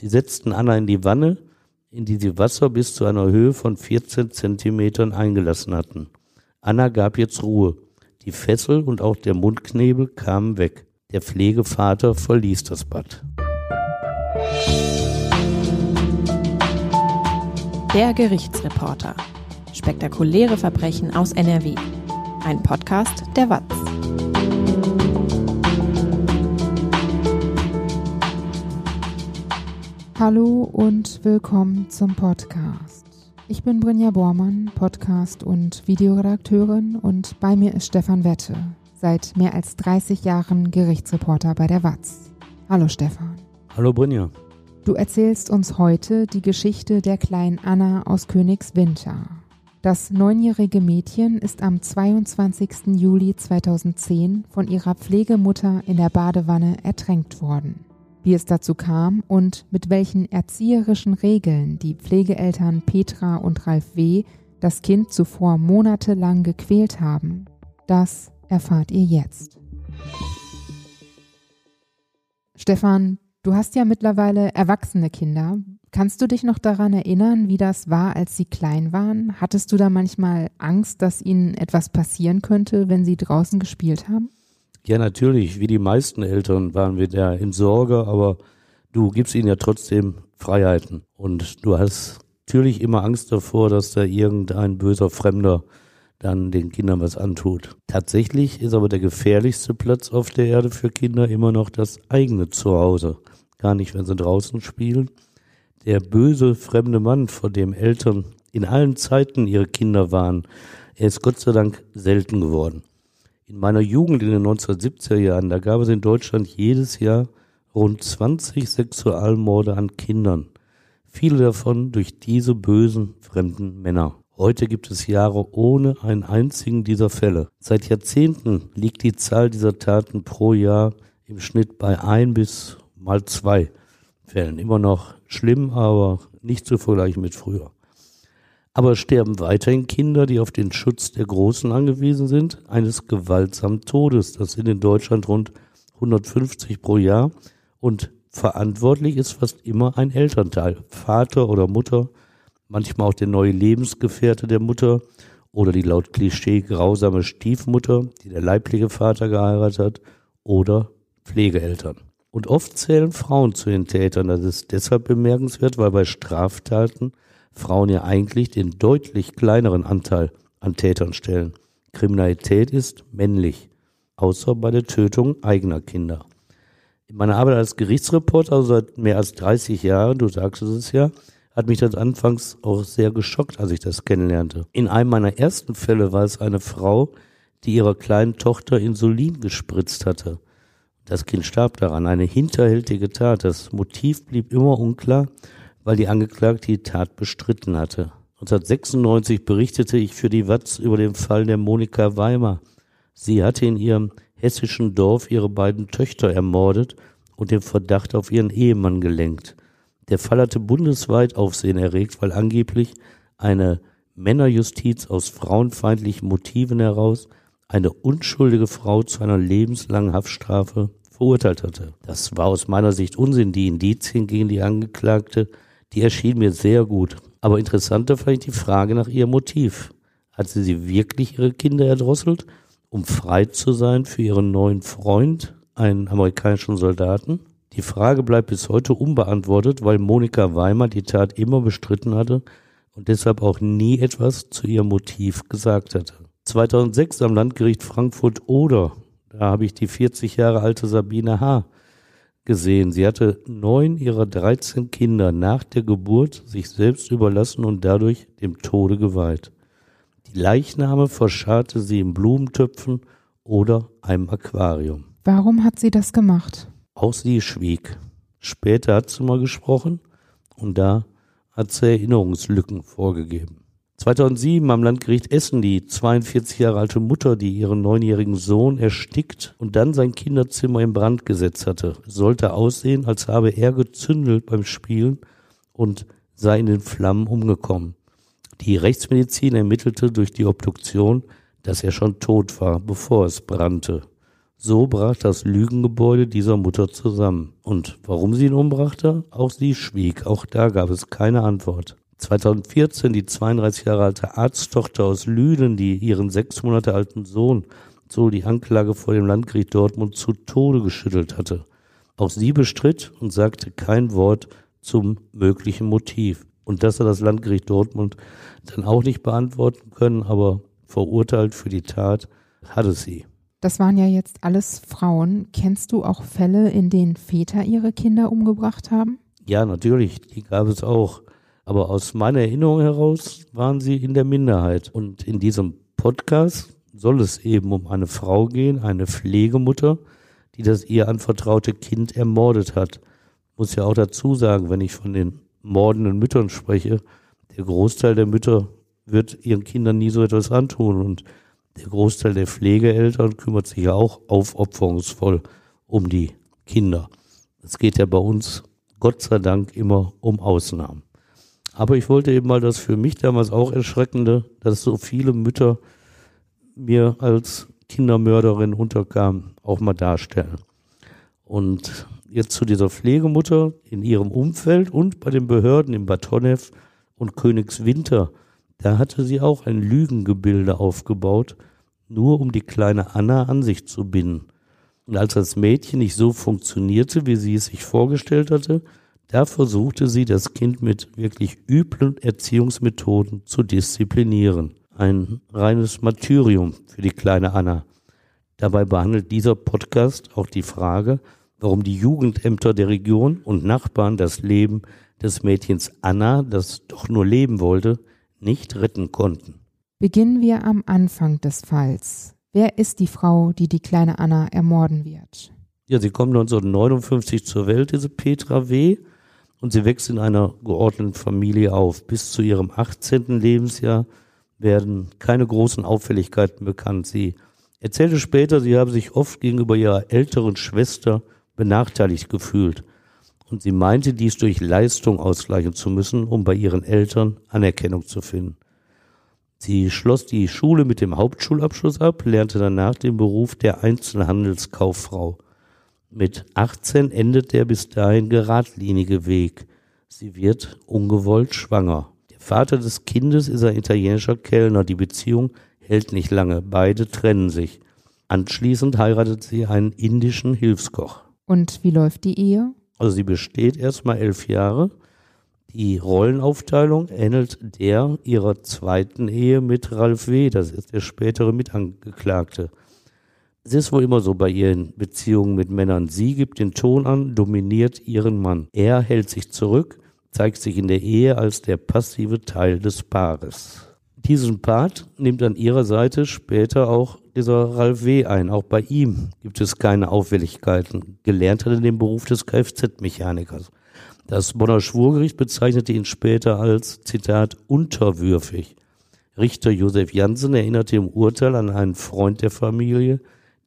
Sie setzten Anna in die Wanne, in die sie Wasser bis zu einer Höhe von 14 Zentimetern eingelassen hatten. Anna gab jetzt Ruhe. Die Fessel und auch der Mundknebel kamen weg. Der Pflegevater verließ das Bad. Der Gerichtsreporter. Spektakuläre Verbrechen aus NRW. Ein Podcast der WAZ. Hallo und willkommen zum Podcast. Ich bin Brinja Bormann, Podcast- und Videoredakteurin und bei mir ist Stefan Wette, seit mehr als 30 Jahren Gerichtsreporter bei der WAZ. Hallo Stefan. Hallo Brinja. Du erzählst uns heute die Geschichte der kleinen Anna aus Königswinter. Das neunjährige Mädchen ist am 22. Juli 2010 von ihrer Pflegemutter in der Badewanne ertränkt worden wie es dazu kam und mit welchen erzieherischen Regeln die Pflegeeltern Petra und Ralf W. das Kind zuvor monatelang gequält haben, das erfahrt ihr jetzt. Stefan, du hast ja mittlerweile erwachsene Kinder. Kannst du dich noch daran erinnern, wie das war, als sie klein waren? Hattest du da manchmal Angst, dass ihnen etwas passieren könnte, wenn sie draußen gespielt haben? Ja, natürlich, wie die meisten Eltern waren wir da in Sorge, aber du gibst ihnen ja trotzdem Freiheiten. Und du hast natürlich immer Angst davor, dass da irgendein böser Fremder dann den Kindern was antut. Tatsächlich ist aber der gefährlichste Platz auf der Erde für Kinder immer noch das eigene Zuhause. Gar nicht, wenn sie draußen spielen. Der böse fremde Mann, vor dem Eltern in allen Zeiten ihre Kinder waren, er ist Gott sei Dank selten geworden. In meiner Jugend in den 1970er Jahren, da gab es in Deutschland jedes Jahr rund 20 Sexualmorde an Kindern. Viele davon durch diese bösen fremden Männer. Heute gibt es Jahre ohne einen einzigen dieser Fälle. Seit Jahrzehnten liegt die Zahl dieser Taten pro Jahr im Schnitt bei ein bis mal zwei Fällen. Immer noch schlimm, aber nicht zu vergleichen mit früher. Aber sterben weiterhin Kinder, die auf den Schutz der Großen angewiesen sind, eines gewaltsamen Todes. Das sind in Deutschland rund 150 pro Jahr. Und verantwortlich ist fast immer ein Elternteil, Vater oder Mutter, manchmal auch der neue Lebensgefährte der Mutter oder die laut Klischee grausame Stiefmutter, die der leibliche Vater geheiratet hat, oder Pflegeeltern. Und oft zählen Frauen zu den Tätern. Das ist deshalb bemerkenswert, weil bei Straftaten Frauen ja eigentlich den deutlich kleineren Anteil an Tätern stellen. Kriminalität ist männlich, außer bei der Tötung eigener Kinder. In meiner Arbeit als Gerichtsreporter, also seit mehr als 30 Jahren, du sagst es ja, hat mich das anfangs auch sehr geschockt, als ich das kennenlernte. In einem meiner ersten Fälle war es eine Frau, die ihrer kleinen Tochter Insulin gespritzt hatte. Das Kind starb daran, eine hinterhältige Tat. Das Motiv blieb immer unklar weil die Angeklagte die Tat bestritten hatte. 1996 berichtete ich für die Watz über den Fall der Monika Weimer. Sie hatte in ihrem hessischen Dorf ihre beiden Töchter ermordet und den Verdacht auf ihren Ehemann gelenkt. Der Fall hatte bundesweit Aufsehen erregt, weil angeblich eine Männerjustiz aus frauenfeindlichen Motiven heraus eine unschuldige Frau zu einer lebenslangen Haftstrafe verurteilt hatte. Das war aus meiner Sicht Unsinn. Die Indizien gegen die Angeklagte die erschien mir sehr gut. Aber interessanter fand ich die Frage nach ihrem Motiv. Hat sie sie wirklich ihre Kinder erdrosselt, um frei zu sein für ihren neuen Freund, einen amerikanischen Soldaten? Die Frage bleibt bis heute unbeantwortet, weil Monika Weimer die Tat immer bestritten hatte und deshalb auch nie etwas zu ihrem Motiv gesagt hatte. 2006 am Landgericht Frankfurt-Oder, da habe ich die 40 Jahre alte Sabine H gesehen. Sie hatte neun ihrer 13 Kinder nach der Geburt sich selbst überlassen und dadurch dem Tode geweiht. Die Leichname verscharrte sie in Blumentöpfen oder einem Aquarium. Warum hat sie das gemacht? Auch sie schwieg. Später hat sie mal gesprochen und da hat sie Erinnerungslücken vorgegeben. 2007 am Landgericht Essen die 42 Jahre alte Mutter, die ihren neunjährigen Sohn erstickt und dann sein Kinderzimmer in Brand gesetzt hatte, sollte aussehen, als habe er gezündelt beim Spielen und sei in den Flammen umgekommen. Die Rechtsmedizin ermittelte durch die Obduktion, dass er schon tot war, bevor es brannte. So brach das Lügengebäude dieser Mutter zusammen. Und warum sie ihn umbrachte? Auch sie schwieg. Auch da gab es keine Antwort. 2014 die 32 Jahre alte Arzttochter aus Lünen, die ihren sechs Monate alten Sohn, so die Anklage vor dem Landgericht Dortmund, zu Tode geschüttelt hatte. Auch sie bestritt und sagte kein Wort zum möglichen Motiv. Und das hat das Landgericht Dortmund dann auch nicht beantworten können, aber verurteilt für die Tat hatte sie. Das waren ja jetzt alles Frauen. Kennst du auch Fälle, in denen Väter ihre Kinder umgebracht haben? Ja, natürlich, die gab es auch. Aber aus meiner Erinnerung heraus waren sie in der Minderheit. Und in diesem Podcast soll es eben um eine Frau gehen, eine Pflegemutter, die das ihr anvertraute Kind ermordet hat. Muss ja auch dazu sagen, wenn ich von den mordenden Müttern spreche, der Großteil der Mütter wird ihren Kindern nie so etwas antun. Und der Großteil der Pflegeeltern kümmert sich ja auch aufopferungsvoll um die Kinder. Es geht ja bei uns Gott sei Dank immer um Ausnahmen. Aber ich wollte eben mal das für mich damals auch Erschreckende, dass so viele Mütter mir als Kindermörderin unterkamen, auch mal darstellen. Und jetzt zu dieser Pflegemutter in ihrem Umfeld und bei den Behörden in Batonev und Königswinter da hatte sie auch ein Lügengebilde aufgebaut, nur um die kleine Anna an sich zu binden. Und als das Mädchen nicht so funktionierte, wie sie es sich vorgestellt hatte, da versuchte sie, das Kind mit wirklich üblen Erziehungsmethoden zu disziplinieren. Ein reines Martyrium für die kleine Anna. Dabei behandelt dieser Podcast auch die Frage, warum die Jugendämter der Region und Nachbarn das Leben des Mädchens Anna, das doch nur leben wollte, nicht retten konnten. Beginnen wir am Anfang des Falls. Wer ist die Frau, die die kleine Anna ermorden wird? Ja, sie kommt 1959 zur Welt, diese Petra W. Und sie wächst in einer geordneten Familie auf. Bis zu ihrem 18. Lebensjahr werden keine großen Auffälligkeiten bekannt. Sie erzählte später, sie habe sich oft gegenüber ihrer älteren Schwester benachteiligt gefühlt und sie meinte dies durch Leistung ausgleichen zu müssen, um bei ihren Eltern Anerkennung zu finden. Sie schloss die Schule mit dem Hauptschulabschluss ab, lernte danach den Beruf der Einzelhandelskauffrau. Mit 18 endet der bis dahin geradlinige Weg. Sie wird ungewollt schwanger. Der Vater des Kindes ist ein italienischer Kellner. Die Beziehung hält nicht lange. Beide trennen sich. Anschließend heiratet sie einen indischen Hilfskoch. Und wie läuft die Ehe? Also sie besteht erstmal elf Jahre. Die Rollenaufteilung ähnelt der ihrer zweiten Ehe mit Ralf W., das ist der spätere Mitangeklagte. Es ist wohl immer so bei ihren Beziehungen mit Männern. Sie gibt den Ton an, dominiert ihren Mann. Er hält sich zurück, zeigt sich in der Ehe als der passive Teil des Paares. Diesen Part nimmt an ihrer Seite später auch dieser Ralf W. ein. Auch bei ihm gibt es keine Auffälligkeiten. Gelernt hat er den Beruf des Kfz-Mechanikers. Das Bonner Schwurgericht bezeichnete ihn später als, Zitat, unterwürfig. Richter Josef Jansen erinnerte im Urteil an einen Freund der Familie,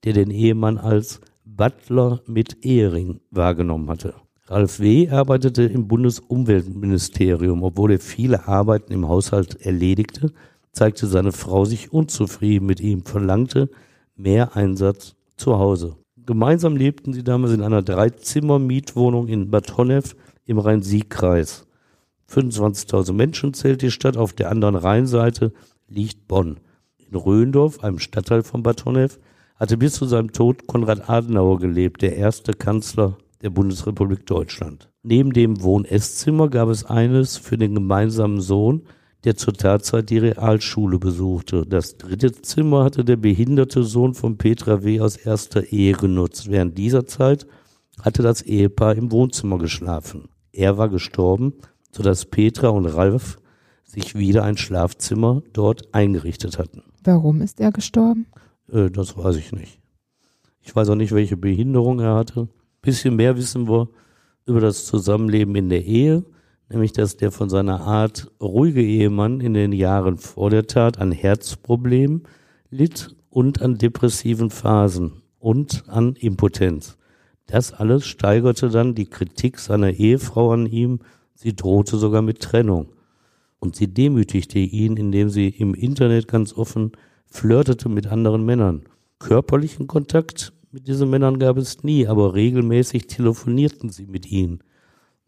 der den Ehemann als Butler mit Ehering wahrgenommen hatte. Ralf W. arbeitete im Bundesumweltministerium. Obwohl er viele Arbeiten im Haushalt erledigte, zeigte seine Frau sich unzufrieden mit ihm, verlangte mehr Einsatz zu Hause. Gemeinsam lebten sie damals in einer Dreizimmer-Mietwohnung in Bad Honnef im Rhein-Sieg-Kreis. 25.000 Menschen zählt die Stadt. Auf der anderen Rheinseite liegt Bonn. In Röndorf, einem Stadtteil von Bad Honnef, hatte bis zu seinem Tod Konrad Adenauer gelebt, der erste Kanzler der Bundesrepublik Deutschland. Neben dem Wohn-Esszimmer gab es eines für den gemeinsamen Sohn, der zur Tatzeit die Realschule besuchte. Das dritte Zimmer hatte der behinderte Sohn von Petra W. aus erster Ehe genutzt. Während dieser Zeit hatte das Ehepaar im Wohnzimmer geschlafen. Er war gestorben, sodass Petra und Ralf sich wieder ein Schlafzimmer dort eingerichtet hatten. Warum ist er gestorben? Äh, das weiß ich nicht. Ich weiß auch nicht, welche Behinderung er hatte bisschen mehr wissen wir über das Zusammenleben in der Ehe, nämlich dass der von seiner Art ruhige Ehemann in den Jahren vor der Tat an Herzproblemen litt und an depressiven Phasen und an Impotenz. Das alles steigerte dann die Kritik seiner Ehefrau an ihm. Sie drohte sogar mit Trennung. Und sie demütigte ihn, indem sie im Internet ganz offen flirtete mit anderen Männern. Körperlichen Kontakt mit diesen Männern gab es nie, aber regelmäßig telefonierten sie mit ihnen.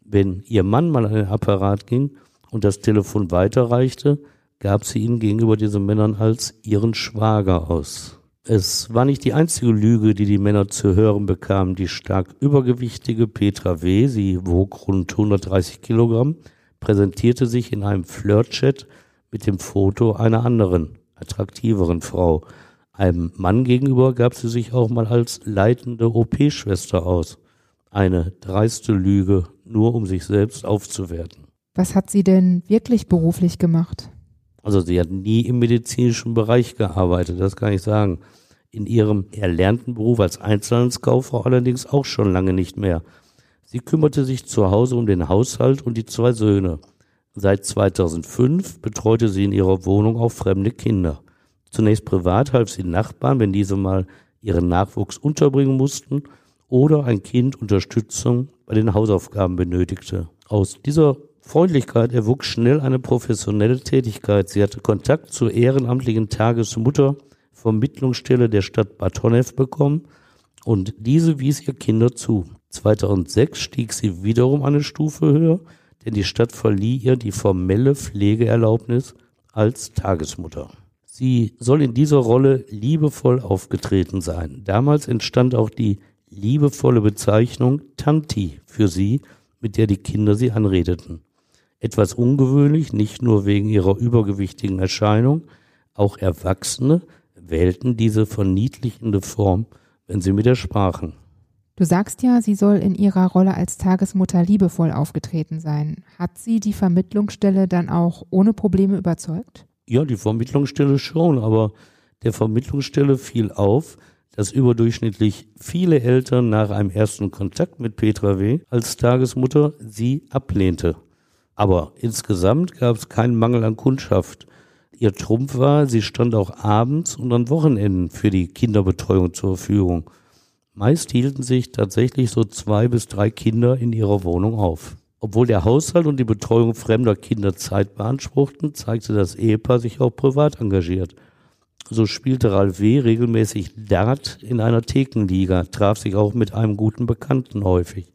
Wenn ihr Mann mal an den Apparat ging und das Telefon weiterreichte, gab sie ihn gegenüber diesen Männern als ihren Schwager aus. Es war nicht die einzige Lüge, die die Männer zu hören bekamen. Die stark übergewichtige Petra W., sie wog rund 130 Kilogramm, präsentierte sich in einem Flirtchat mit dem Foto einer anderen, attraktiveren Frau. Einem Mann gegenüber gab sie sich auch mal als leitende OP-Schwester aus. Eine dreiste Lüge, nur um sich selbst aufzuwerten. Was hat sie denn wirklich beruflich gemacht? Also sie hat nie im medizinischen Bereich gearbeitet, das kann ich sagen. In ihrem erlernten Beruf als Einzelhandelskauffrau allerdings auch schon lange nicht mehr. Sie kümmerte sich zu Hause um den Haushalt und die zwei Söhne. Seit 2005 betreute sie in ihrer Wohnung auch fremde Kinder. Zunächst privat half sie Nachbarn, wenn diese mal ihren Nachwuchs unterbringen mussten oder ein Kind Unterstützung bei den Hausaufgaben benötigte. Aus dieser Freundlichkeit erwuchs schnell eine professionelle Tätigkeit. Sie hatte Kontakt zur ehrenamtlichen Tagesmutter Vermittlungsstelle der Stadt Bad Honnef bekommen und diese wies ihr Kinder zu. 2006 stieg sie wiederum eine Stufe höher, denn die Stadt verlieh ihr die formelle Pflegeerlaubnis als Tagesmutter. Sie soll in dieser Rolle liebevoll aufgetreten sein. Damals entstand auch die liebevolle Bezeichnung Tanti für sie, mit der die Kinder sie anredeten. Etwas ungewöhnlich, nicht nur wegen ihrer übergewichtigen Erscheinung, auch Erwachsene wählten diese verniedlichende Form, wenn sie mit ihr sprachen. Du sagst ja, sie soll in ihrer Rolle als Tagesmutter liebevoll aufgetreten sein. Hat sie die Vermittlungsstelle dann auch ohne Probleme überzeugt? Ja, die Vermittlungsstelle schon, aber der Vermittlungsstelle fiel auf, dass überdurchschnittlich viele Eltern nach einem ersten Kontakt mit Petra W. als Tagesmutter sie ablehnte. Aber insgesamt gab es keinen Mangel an Kundschaft. Ihr Trumpf war, sie stand auch abends und an Wochenenden für die Kinderbetreuung zur Verfügung. Meist hielten sich tatsächlich so zwei bis drei Kinder in ihrer Wohnung auf. Obwohl der Haushalt und die Betreuung fremder Kinder Zeit beanspruchten, zeigte das Ehepaar sich auch privat engagiert. So spielte Ralf W. regelmäßig Dart in einer Thekenliga, traf sich auch mit einem guten Bekannten häufig.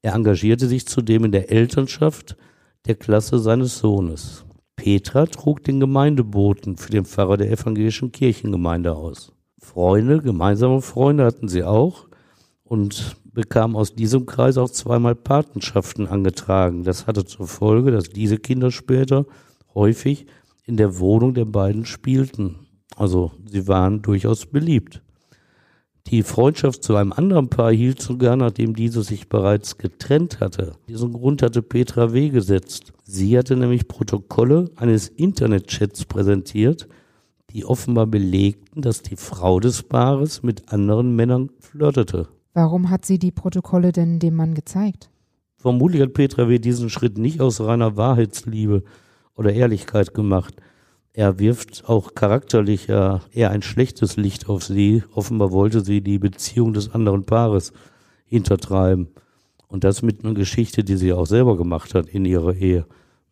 Er engagierte sich zudem in der Elternschaft der Klasse seines Sohnes. Petra trug den Gemeindeboten für den Pfarrer der evangelischen Kirchengemeinde aus. Freunde, gemeinsame Freunde hatten sie auch und bekam aus diesem Kreis auch zweimal Patenschaften angetragen. Das hatte zur Folge, dass diese Kinder später häufig in der Wohnung der beiden spielten. Also sie waren durchaus beliebt. Die Freundschaft zu einem anderen Paar hielt sogar, nachdem dieses sich bereits getrennt hatte. Diesen Grund hatte Petra W. gesetzt. Sie hatte nämlich Protokolle eines Internetchats präsentiert, die offenbar belegten, dass die Frau des Paares mit anderen Männern flirtete. Warum hat sie die Protokolle denn dem Mann gezeigt? Vermutlich hat Petra W. diesen Schritt nicht aus reiner Wahrheitsliebe oder Ehrlichkeit gemacht. Er wirft auch charakterlich ja eher ein schlechtes Licht auf sie. Offenbar wollte sie die Beziehung des anderen Paares hintertreiben. Und das mit einer Geschichte, die sie auch selber gemacht hat in ihrer Ehe,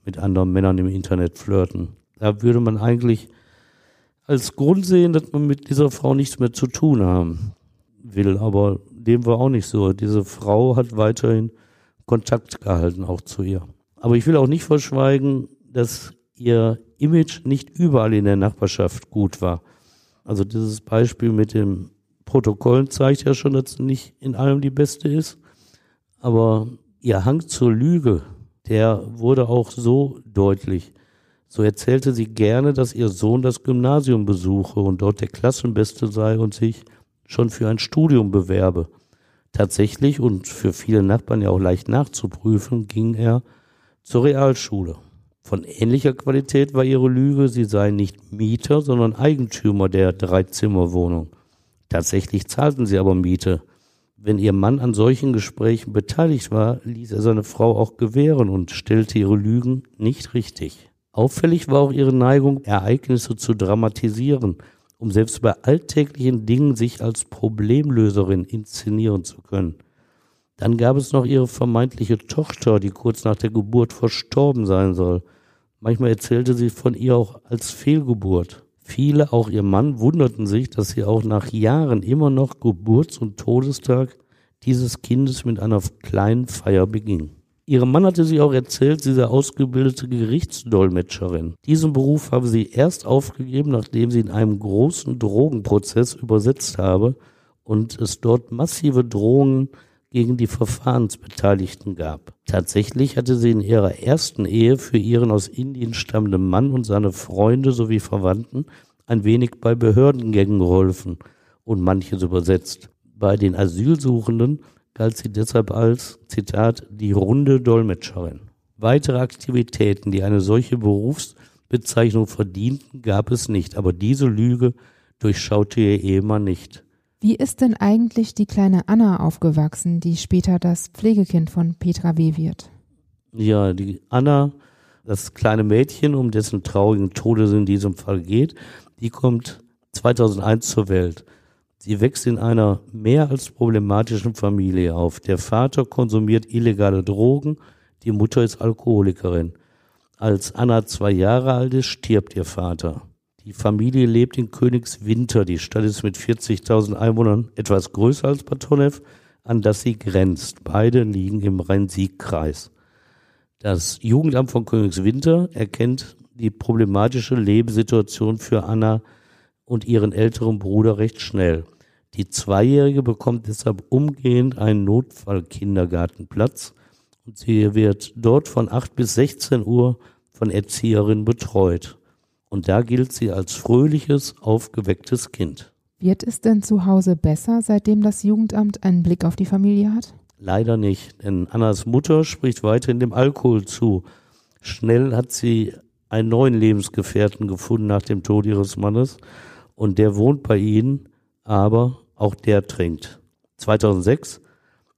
mit anderen Männern im Internet flirten. Da würde man eigentlich als Grund sehen, dass man mit dieser Frau nichts mehr zu tun haben will. Aber dem war auch nicht so. Diese Frau hat weiterhin Kontakt gehalten, auch zu ihr. Aber ich will auch nicht verschweigen, dass ihr Image nicht überall in der Nachbarschaft gut war. Also dieses Beispiel mit dem Protokollen zeigt ja schon, dass sie nicht in allem die Beste ist. Aber ihr Hang zur Lüge, der wurde auch so deutlich. So erzählte sie gerne, dass ihr Sohn das Gymnasium besuche und dort der Klassenbeste sei und sich schon für ein Studium bewerbe. Tatsächlich und für viele Nachbarn ja auch leicht nachzuprüfen, ging er zur Realschule. Von ähnlicher Qualität war ihre Lüge, sie sei nicht Mieter, sondern Eigentümer der Dreizimmerwohnung. Tatsächlich zahlten sie aber Miete. Wenn ihr Mann an solchen Gesprächen beteiligt war, ließ er seine Frau auch gewähren und stellte ihre Lügen nicht richtig. Auffällig war auch ihre Neigung, Ereignisse zu dramatisieren um selbst bei alltäglichen Dingen sich als Problemlöserin inszenieren zu können. Dann gab es noch ihre vermeintliche Tochter, die kurz nach der Geburt verstorben sein soll. Manchmal erzählte sie von ihr auch als Fehlgeburt. Viele, auch ihr Mann, wunderten sich, dass sie auch nach Jahren immer noch Geburts- und Todestag dieses Kindes mit einer kleinen Feier beging. Ihrem Mann hatte sie auch erzählt, sie sei ausgebildete Gerichtsdolmetscherin. Diesen Beruf habe sie erst aufgegeben, nachdem sie in einem großen Drogenprozess übersetzt habe und es dort massive Drohungen gegen die Verfahrensbeteiligten gab. Tatsächlich hatte sie in ihrer ersten Ehe für ihren aus Indien stammenden Mann und seine Freunde sowie Verwandten ein wenig bei Behördengängen geholfen und manches übersetzt. Bei den Asylsuchenden galt sie deshalb als, Zitat, die runde Dolmetscherin. Weitere Aktivitäten, die eine solche Berufsbezeichnung verdienten, gab es nicht, aber diese Lüge durchschaute ihr Ehemann nicht. Wie ist denn eigentlich die kleine Anna aufgewachsen, die später das Pflegekind von Petra W. wird? Ja, die Anna, das kleine Mädchen, um dessen traurigen Tode es in diesem Fall geht, die kommt 2001 zur Welt. Sie wächst in einer mehr als problematischen Familie auf. Der Vater konsumiert illegale Drogen, die Mutter ist Alkoholikerin. Als Anna zwei Jahre alt ist, stirbt ihr Vater. Die Familie lebt in Königswinter. Die Stadt ist mit 40.000 Einwohnern etwas größer als Batonev, an das sie grenzt. Beide liegen im Rhein-Sieg-Kreis. Das Jugendamt von Königswinter erkennt die problematische Lebenssituation für Anna und ihren älteren Bruder recht schnell. Die Zweijährige bekommt deshalb umgehend einen Notfallkindergartenplatz und sie wird dort von 8 bis 16 Uhr von Erzieherinnen betreut. Und da gilt sie als fröhliches, aufgewecktes Kind. Wird es denn zu Hause besser, seitdem das Jugendamt einen Blick auf die Familie hat? Leider nicht, denn Annas Mutter spricht weiterhin dem Alkohol zu. Schnell hat sie einen neuen Lebensgefährten gefunden nach dem Tod ihres Mannes und der wohnt bei ihnen, aber auch der trinkt. 2006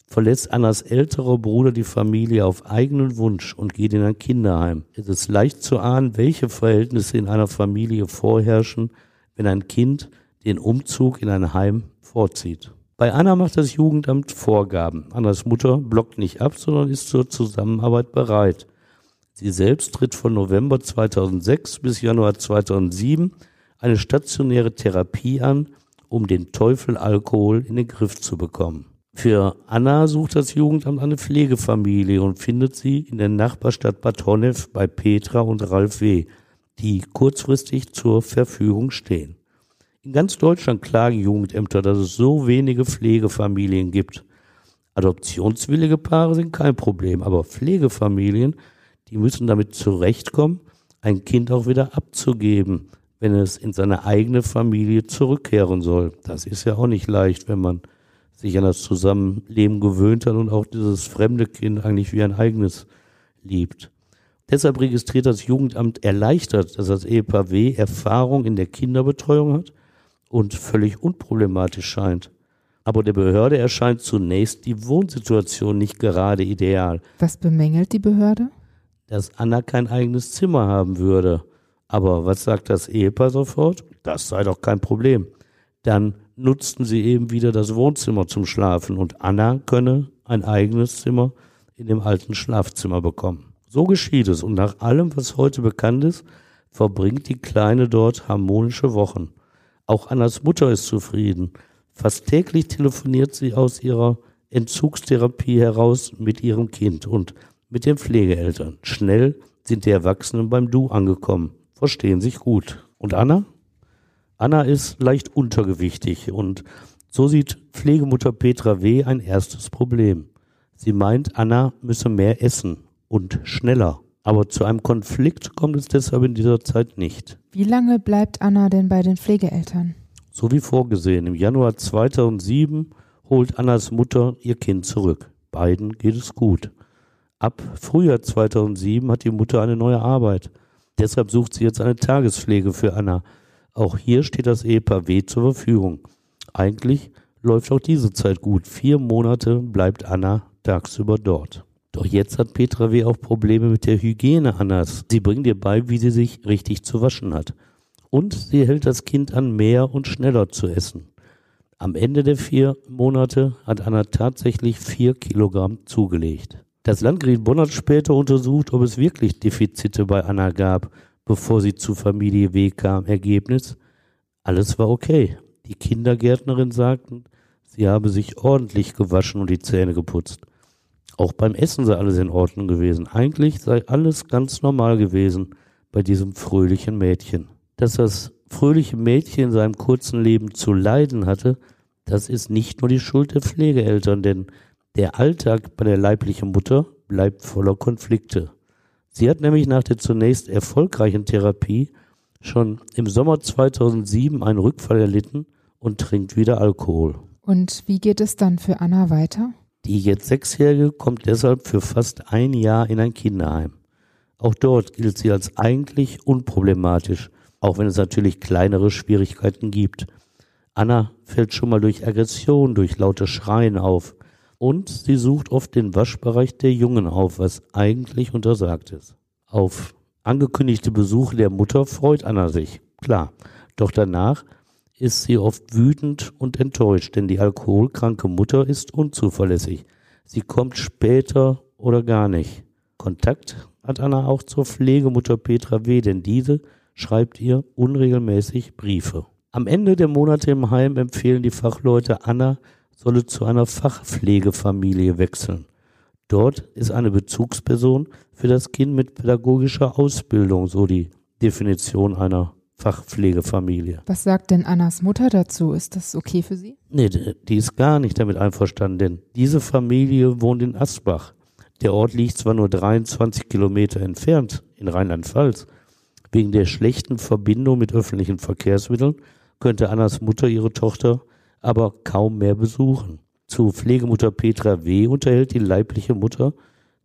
verlässt Annas älterer Bruder die Familie auf eigenen Wunsch und geht in ein Kinderheim. Es ist leicht zu ahnen, welche Verhältnisse in einer Familie vorherrschen, wenn ein Kind den Umzug in ein Heim vorzieht. Bei Anna macht das Jugendamt Vorgaben. Annas Mutter blockt nicht ab, sondern ist zur Zusammenarbeit bereit. Sie selbst tritt von November 2006 bis Januar 2007 eine stationäre Therapie an, um den Teufel Alkohol in den Griff zu bekommen. Für Anna sucht das Jugendamt eine Pflegefamilie und findet sie in der Nachbarstadt Bad Honnef bei Petra und Ralf W., die kurzfristig zur Verfügung stehen. In ganz Deutschland klagen Jugendämter, dass es so wenige Pflegefamilien gibt. Adoptionswillige Paare sind kein Problem, aber Pflegefamilien, die müssen damit zurechtkommen, ein Kind auch wieder abzugeben, wenn es in seine eigene Familie zurückkehren soll. Das ist ja auch nicht leicht, wenn man sich an das Zusammenleben gewöhnt hat und auch dieses fremde Kind eigentlich wie ein eigenes liebt. Deshalb registriert das Jugendamt erleichtert, dass das Ehepaar W Erfahrung in der Kinderbetreuung hat und völlig unproblematisch scheint. Aber der Behörde erscheint zunächst die Wohnsituation nicht gerade ideal. Was bemängelt die Behörde? Dass Anna kein eigenes Zimmer haben würde. Aber was sagt das Ehepaar sofort? Das sei doch kein Problem. Dann nutzten sie eben wieder das Wohnzimmer zum Schlafen und Anna könne ein eigenes Zimmer in dem alten Schlafzimmer bekommen. So geschieht es und nach allem, was heute bekannt ist, verbringt die Kleine dort harmonische Wochen. Auch Annas Mutter ist zufrieden. Fast täglich telefoniert sie aus ihrer Entzugstherapie heraus mit ihrem Kind und mit den Pflegeeltern. Schnell sind die Erwachsenen beim Du angekommen, verstehen sich gut. Und Anna? Anna ist leicht untergewichtig und so sieht Pflegemutter Petra W. ein erstes Problem. Sie meint, Anna müsse mehr essen und schneller. Aber zu einem Konflikt kommt es deshalb in dieser Zeit nicht. Wie lange bleibt Anna denn bei den Pflegeeltern? So wie vorgesehen. Im Januar 2007 holt Annas Mutter ihr Kind zurück. Beiden geht es gut. Ab Frühjahr 2007 hat die Mutter eine neue Arbeit. Deshalb sucht sie jetzt eine Tagespflege für Anna. Auch hier steht das Ehepaar W zur Verfügung. Eigentlich läuft auch diese Zeit gut. Vier Monate bleibt Anna tagsüber dort. Doch jetzt hat Petra W. auch Probleme mit der Hygiene Annas. Sie bringt ihr bei, wie sie sich richtig zu waschen hat. Und sie hält das Kind an, mehr und schneller zu essen. Am Ende der vier Monate hat Anna tatsächlich vier Kilogramm zugelegt. Das Landgericht Bonn hat später untersucht, ob es wirklich Defizite bei Anna gab. bevor sie zu Familie W kam. Ergebnis, alles war okay. Die Kindergärtnerin sagten, sie habe sich ordentlich gewaschen und die Zähne geputzt. Auch beim Essen sei alles in Ordnung gewesen. Eigentlich sei alles ganz normal gewesen bei diesem fröhlichen Mädchen. Dass das fröhliche Mädchen in seinem kurzen Leben zu leiden hatte, das ist nicht nur die Schuld der Pflegeeltern, denn der Alltag bei der leiblichen Mutter bleibt voller Konflikte. Sie hat nämlich nach der zunächst erfolgreichen Therapie schon im Sommer 2007 einen Rückfall erlitten und trinkt wieder Alkohol. Und wie geht es dann für Anna weiter? Die jetzt Sechsjährige kommt deshalb für fast ein Jahr in ein Kinderheim. Auch dort gilt sie als eigentlich unproblematisch, auch wenn es natürlich kleinere Schwierigkeiten gibt. Anna fällt schon mal durch Aggression, durch laute Schreien auf. Und sie sucht oft den Waschbereich der Jungen auf, was eigentlich untersagt ist. Auf angekündigte Besuche der Mutter freut Anna sich, klar. Doch danach ist sie oft wütend und enttäuscht, denn die alkoholkranke Mutter ist unzuverlässig. Sie kommt später oder gar nicht. Kontakt hat Anna auch zur Pflegemutter Petra W., denn diese schreibt ihr unregelmäßig Briefe. Am Ende der Monate im Heim empfehlen die Fachleute, Anna solle zu einer Fachpflegefamilie wechseln. Dort ist eine Bezugsperson für das Kind mit pädagogischer Ausbildung, so die Definition einer Fachpflegefamilie. Was sagt denn Annas Mutter dazu? Ist das okay für sie? Nee, die ist gar nicht damit einverstanden, denn diese Familie wohnt in Asbach. Der Ort liegt zwar nur 23 Kilometer entfernt in Rheinland-Pfalz. Wegen der schlechten Verbindung mit öffentlichen Verkehrsmitteln könnte Annas Mutter ihre Tochter aber kaum mehr besuchen. Zu Pflegemutter Petra W. unterhält die leibliche Mutter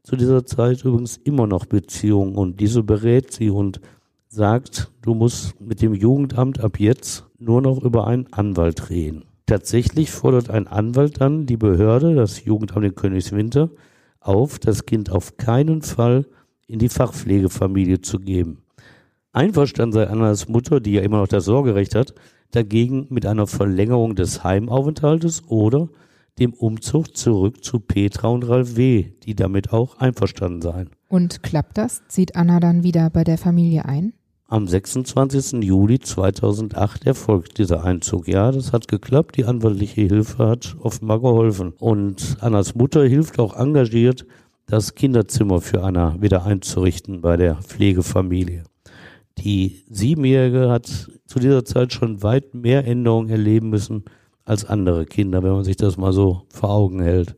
zu dieser Zeit übrigens immer noch Beziehungen und diese berät sie und sagt, du musst mit dem Jugendamt ab jetzt nur noch über einen Anwalt reden. Tatsächlich fordert ein Anwalt dann die Behörde, das Jugendamt in Königswinter, auf, das Kind auf keinen Fall in die Fachpflegefamilie zu geben. Einverstanden sei Annas Mutter, die ja immer noch das Sorgerecht hat, dagegen mit einer Verlängerung des Heimaufenthaltes oder dem Umzug zurück zu Petra und Ralf W., die damit auch einverstanden seien. Und klappt das? Zieht Anna dann wieder bei der Familie ein? Am 26. Juli 2008 erfolgt dieser Einzug. Ja, das hat geklappt. Die anwaltliche Hilfe hat offenbar geholfen. Und Annas Mutter hilft auch engagiert, das Kinderzimmer für Anna wieder einzurichten bei der Pflegefamilie. Die Siebenjährige hat zu dieser Zeit schon weit mehr Änderungen erleben müssen als andere Kinder, wenn man sich das mal so vor Augen hält.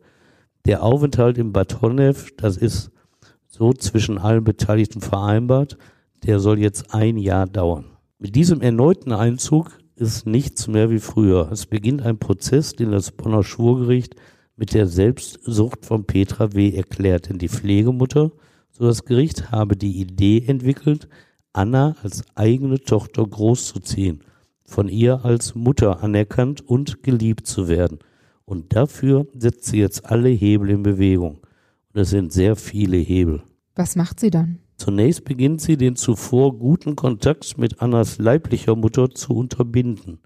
Der Aufenthalt im Bad Honnef, das ist so zwischen allen Beteiligten vereinbart, der soll jetzt ein Jahr dauern. Mit diesem erneuten Einzug ist nichts mehr wie früher. Es beginnt ein Prozess, den das Bonner Schwurgericht mit der Selbstsucht von Petra W. erklärt. Denn die Pflegemutter, so das Gericht, habe die Idee entwickelt, Anna als eigene Tochter großzuziehen, von ihr als Mutter anerkannt und geliebt zu werden. Und dafür setzt sie jetzt alle Hebel in Bewegung. Und es sind sehr viele Hebel. Was macht sie dann? Zunächst beginnt sie, den zuvor guten Kontakt mit Annas leiblicher Mutter zu unterbinden.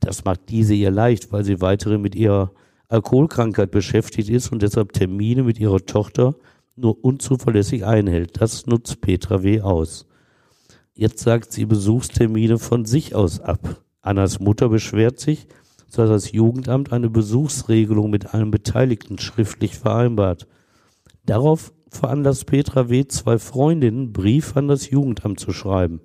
Das macht diese ihr leicht, weil sie weiterhin mit ihrer Alkoholkrankheit beschäftigt ist und deshalb Termine mit ihrer Tochter nur unzuverlässig einhält. Das nutzt Petra W. aus. Jetzt sagt sie Besuchstermine von sich aus ab. Annas Mutter beschwert sich, so hat das Jugendamt eine Besuchsregelung mit allen Beteiligten schriftlich vereinbart. Darauf veranlasst Petra W. zwei Freundinnen, Brief an das Jugendamt zu schreiben.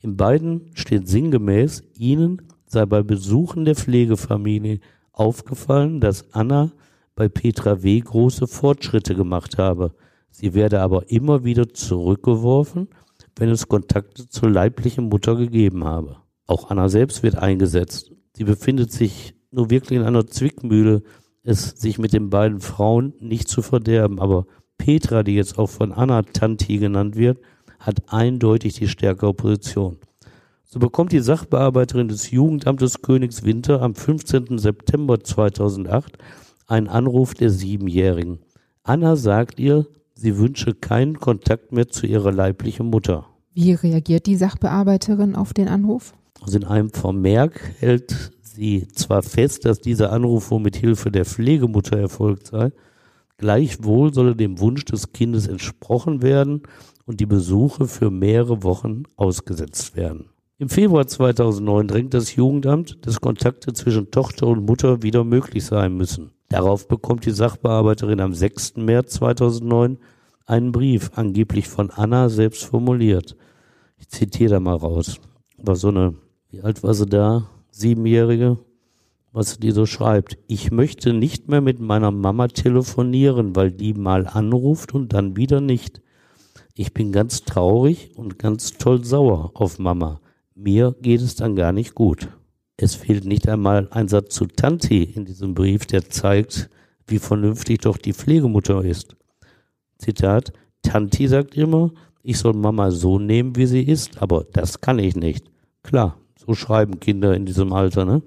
In beiden steht sinngemäß, ihnen sei bei Besuchen der Pflegefamilie aufgefallen, dass Anna bei Petra W. große Fortschritte gemacht habe. Sie werde aber immer wieder zurückgeworfen, wenn es Kontakte zur leiblichen Mutter gegeben habe. Auch Anna selbst wird eingesetzt. Sie befindet sich nur wirklich in einer Zwickmühle, es sich mit den beiden Frauen nicht zu verderben, aber Petra, die jetzt auch von Anna Tanti genannt wird, hat eindeutig die stärkere Position. So bekommt die Sachbearbeiterin des Jugendamtes Königswinter am 15. September 2008 einen Anruf der Siebenjährigen. Anna sagt ihr, sie wünsche keinen Kontakt mehr zu ihrer leiblichen Mutter. Wie reagiert die Sachbearbeiterin auf den Anruf? Also in einem Vermerk hält sie zwar fest, dass dieser Anruf wohl mit Hilfe der Pflegemutter erfolgt sei, Gleichwohl solle dem Wunsch des Kindes entsprochen werden und die Besuche für mehrere Wochen ausgesetzt werden. Im Februar 2009 drängt das Jugendamt, dass Kontakte zwischen Tochter und Mutter wieder möglich sein müssen. Darauf bekommt die Sachbearbeiterin am 6. März 2009 einen Brief, angeblich von Anna selbst formuliert. Ich zitiere da mal raus. War so eine, wie alt war sie da? Siebenjährige? Was die so schreibt. Ich möchte nicht mehr mit meiner Mama telefonieren, weil die mal anruft und dann wieder nicht. Ich bin ganz traurig und ganz toll sauer auf Mama. Mir geht es dann gar nicht gut. Es fehlt nicht einmal ein Satz zu Tanti in diesem Brief, der zeigt, wie vernünftig doch die Pflegemutter ist. Zitat, Tanti sagt immer, ich soll Mama so nehmen, wie sie ist, aber das kann ich nicht. Klar, so schreiben Kinder in diesem Alter, ne?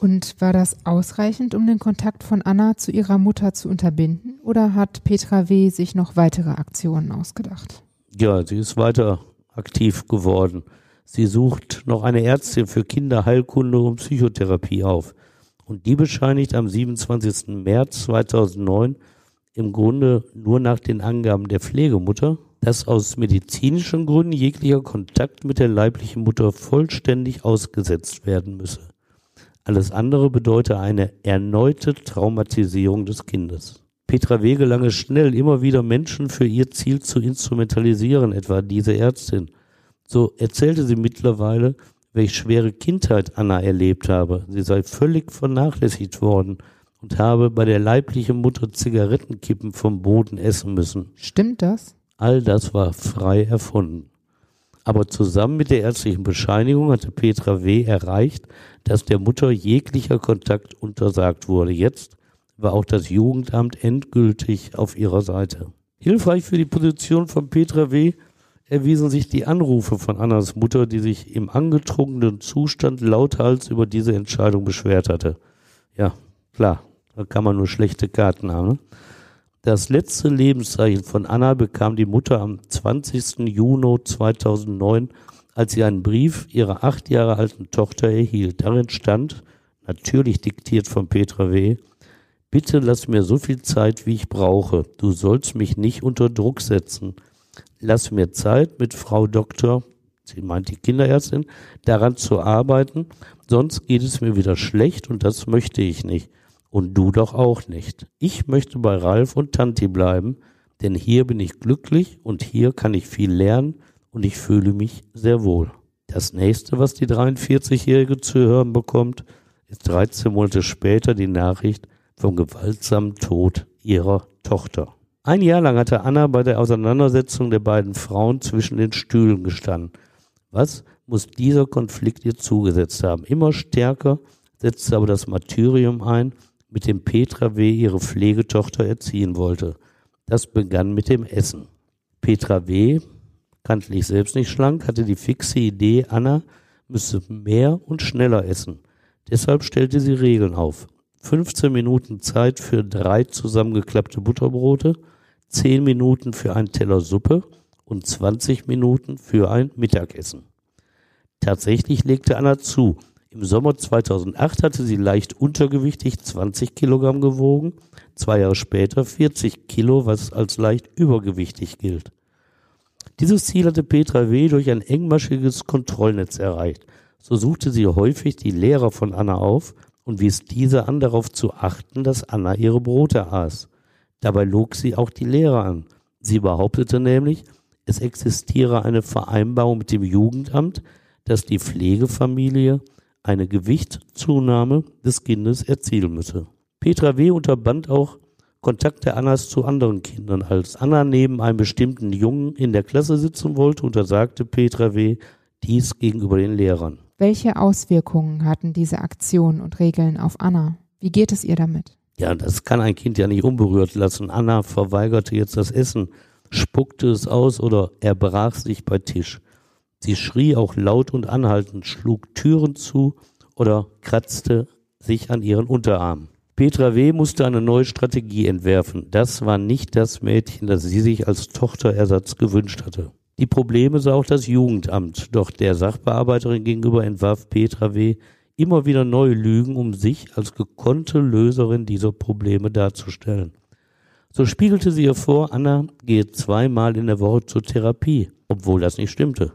Und war das ausreichend, um den Kontakt von Anna zu ihrer Mutter zu unterbinden? Oder hat Petra W. sich noch weitere Aktionen ausgedacht? Ja, sie ist weiter aktiv geworden. Sie sucht noch eine Ärztin für Kinderheilkunde und Psychotherapie auf. Und die bescheinigt am 27. März 2009 im Grunde nur nach den Angaben der Pflegemutter, dass aus medizinischen Gründen jeglicher Kontakt mit der leiblichen Mutter vollständig ausgesetzt werden müsse. Alles andere bedeute eine erneute Traumatisierung des Kindes. Petra W. gelang es schnell, immer wieder Menschen für ihr Ziel zu instrumentalisieren, etwa diese Ärztin. So erzählte sie mittlerweile, welche schwere Kindheit Anna erlebt habe. Sie sei völlig vernachlässigt worden und habe bei der leiblichen Mutter Zigarettenkippen vom Boden essen müssen. Stimmt das? All das war frei erfunden. Aber zusammen mit der ärztlichen Bescheinigung hatte Petra W. erreicht, dass der Mutter jeglicher Kontakt untersagt wurde. Jetzt war auch das Jugendamt endgültig auf ihrer Seite. Hilfreich für die Position von Petra W erwiesen sich die Anrufe von Annas Mutter, die sich im angetrunkenen Zustand lauthals über diese Entscheidung beschwert hatte. Ja, klar, da kann man nur schlechte Karten haben. Ne? Das letzte Lebenszeichen von Anna bekam die Mutter am 20. Juni 2009, als sie einen Brief ihrer acht Jahre alten Tochter erhielt. Darin stand, natürlich diktiert von Petra W., Bitte lass mir so viel Zeit, wie ich brauche. Du sollst mich nicht unter Druck setzen lass mir Zeit mit Frau Doktor, sie meint die Kinderärztin, daran zu arbeiten, sonst geht es mir wieder schlecht und das möchte ich nicht. Und du doch auch nicht. Ich möchte bei Ralf und Tanti bleiben, denn hier bin ich glücklich und hier kann ich viel lernen und ich fühle mich sehr wohl. Das nächste, was die 43-Jährige zu hören bekommt, ist 13 Monate später die Nachricht vom gewaltsamen Tod ihrer Tochter. Ein Jahr lang hatte Anna bei der Auseinandersetzung der beiden Frauen zwischen den Stühlen gestanden. Was muss dieser Konflikt ihr zugesetzt haben? Immer stärker setzte aber das Martyrium ein, mit dem Petra W. ihre Pflegetochter erziehen wollte. Das begann mit dem Essen. Petra W., kanntlich selbst nicht schlank, hatte die fixe Idee, Anna müsse mehr und schneller essen. Deshalb stellte sie Regeln auf. 15 Minuten Zeit für drei zusammengeklappte Butterbrote, 10 Minuten für einen Teller Suppe und 20 Minuten für ein Mittagessen. Tatsächlich legte Anna zu. Im Sommer 2008 hatte sie leicht untergewichtig 20 Kilogramm gewogen, zwei Jahre später 40 Kilo, was als leicht übergewichtig gilt. Dieses Ziel hatte Petra W. durch ein engmaschiges Kontrollnetz erreicht. So suchte sie häufig die Lehrer von Anna auf und wies diese an, darauf zu achten, dass Anna ihre Brote aß. Dabei log sie auch die Lehrer an. Sie behauptete nämlich, es existiere eine Vereinbarung mit dem Jugendamt, dass die Pflegefamilie eine Gewichtszunahme des Kindes erzielen müsse. Petra W. unterband auch Kontakte Annas zu anderen Kindern. Als Anna neben einem bestimmten Jungen in der Klasse sitzen wollte, untersagte Petra W. dies gegenüber den Lehrern. Welche Auswirkungen hatten diese Aktionen und Regeln auf Anna? Wie geht es ihr damit? Ja, das kann ein Kind ja nicht unberührt lassen. Anna verweigerte jetzt das Essen, spuckte es aus oder erbrach sich bei Tisch. Sie schrie auch laut und anhaltend, schlug Türen zu oder kratzte sich an ihren Unterarmen. Petra W. musste eine neue Strategie entwerfen. Das war nicht das Mädchen, das sie sich als Tochterersatz gewünscht hatte. Die Probleme sah auch das Jugendamt, doch der Sachbearbeiterin gegenüber entwarf Petra W immer wieder neue Lügen, um sich als gekonnte Löserin dieser Probleme darzustellen. So spiegelte sie ihr vor, Anna gehe zweimal in der Woche zur Therapie, obwohl das nicht stimmte.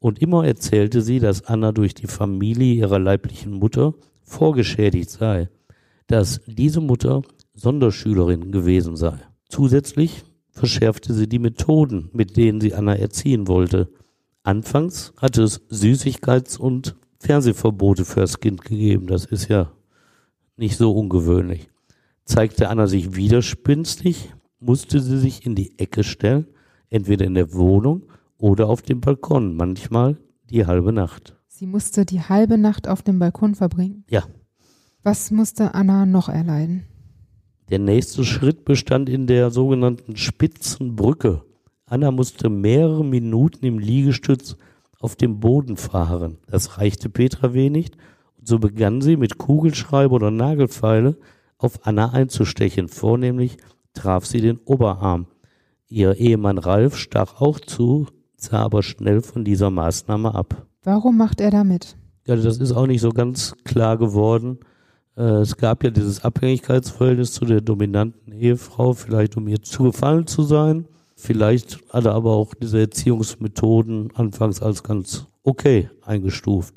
Und immer erzählte sie, dass Anna durch die Familie ihrer leiblichen Mutter vorgeschädigt sei, dass diese Mutter Sonderschülerin gewesen sei. Zusätzlich verschärfte sie die Methoden, mit denen sie Anna erziehen wollte. Anfangs hatte es Süßigkeits- und Fernsehverbote für das Kind gegeben. Das ist ja nicht so ungewöhnlich. Zeigte Anna sich widerspenstig, musste sie sich in die Ecke stellen, entweder in der Wohnung oder auf dem Balkon, manchmal die halbe Nacht. Sie musste die halbe Nacht auf dem Balkon verbringen. Ja. Was musste Anna noch erleiden? Der nächste Schritt bestand in der sogenannten spitzen Brücke. Anna musste mehrere Minuten im Liegestütz auf dem Boden fahren. Das reichte Petra wenig. Und so begann sie mit Kugelschreiber oder Nagelfeile auf Anna einzustechen. Vornehmlich traf sie den Oberarm. Ihr Ehemann Ralf stach auch zu, sah aber schnell von dieser Maßnahme ab. Warum macht er damit? Ja, das ist auch nicht so ganz klar geworden. Äh, es gab ja dieses Abhängigkeitsverhältnis zu der dominanten Ehefrau, vielleicht um ihr zugefallen zu sein. Vielleicht hat er aber auch diese Erziehungsmethoden anfangs als ganz okay eingestuft.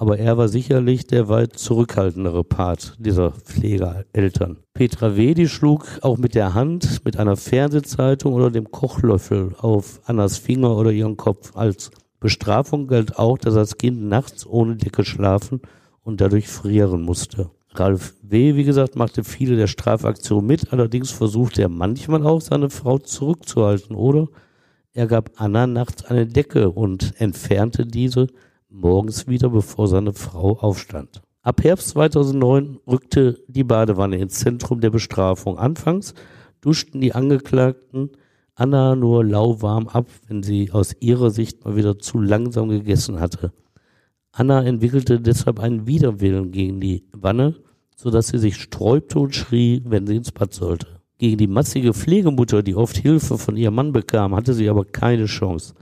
Aber er war sicherlich der weit zurückhaltendere Part dieser Pflegeeltern. Petra Wedi schlug auch mit der Hand, mit einer Fernsehzeitung oder dem Kochlöffel auf Annas Finger oder ihren Kopf. Als Bestrafung galt auch, dass das Kind nachts ohne Decke schlafen und dadurch frieren musste. Ralf W., wie gesagt, machte viele der Strafaktionen mit, allerdings versuchte er manchmal auch, seine Frau zurückzuhalten oder er gab Anna nachts eine Decke und entfernte diese morgens wieder, bevor seine Frau aufstand. Ab Herbst 2009 rückte die Badewanne ins Zentrum der Bestrafung. Anfangs duschten die Angeklagten Anna nur lauwarm ab, wenn sie aus ihrer Sicht mal wieder zu langsam gegessen hatte. Anna entwickelte deshalb einen Widerwillen gegen die Wanne, so dass sie sich sträubte und schrie, wenn sie ins Bad sollte. Gegen die massige Pflegemutter, die oft Hilfe von ihrem Mann bekam, hatte sie aber keine Chance.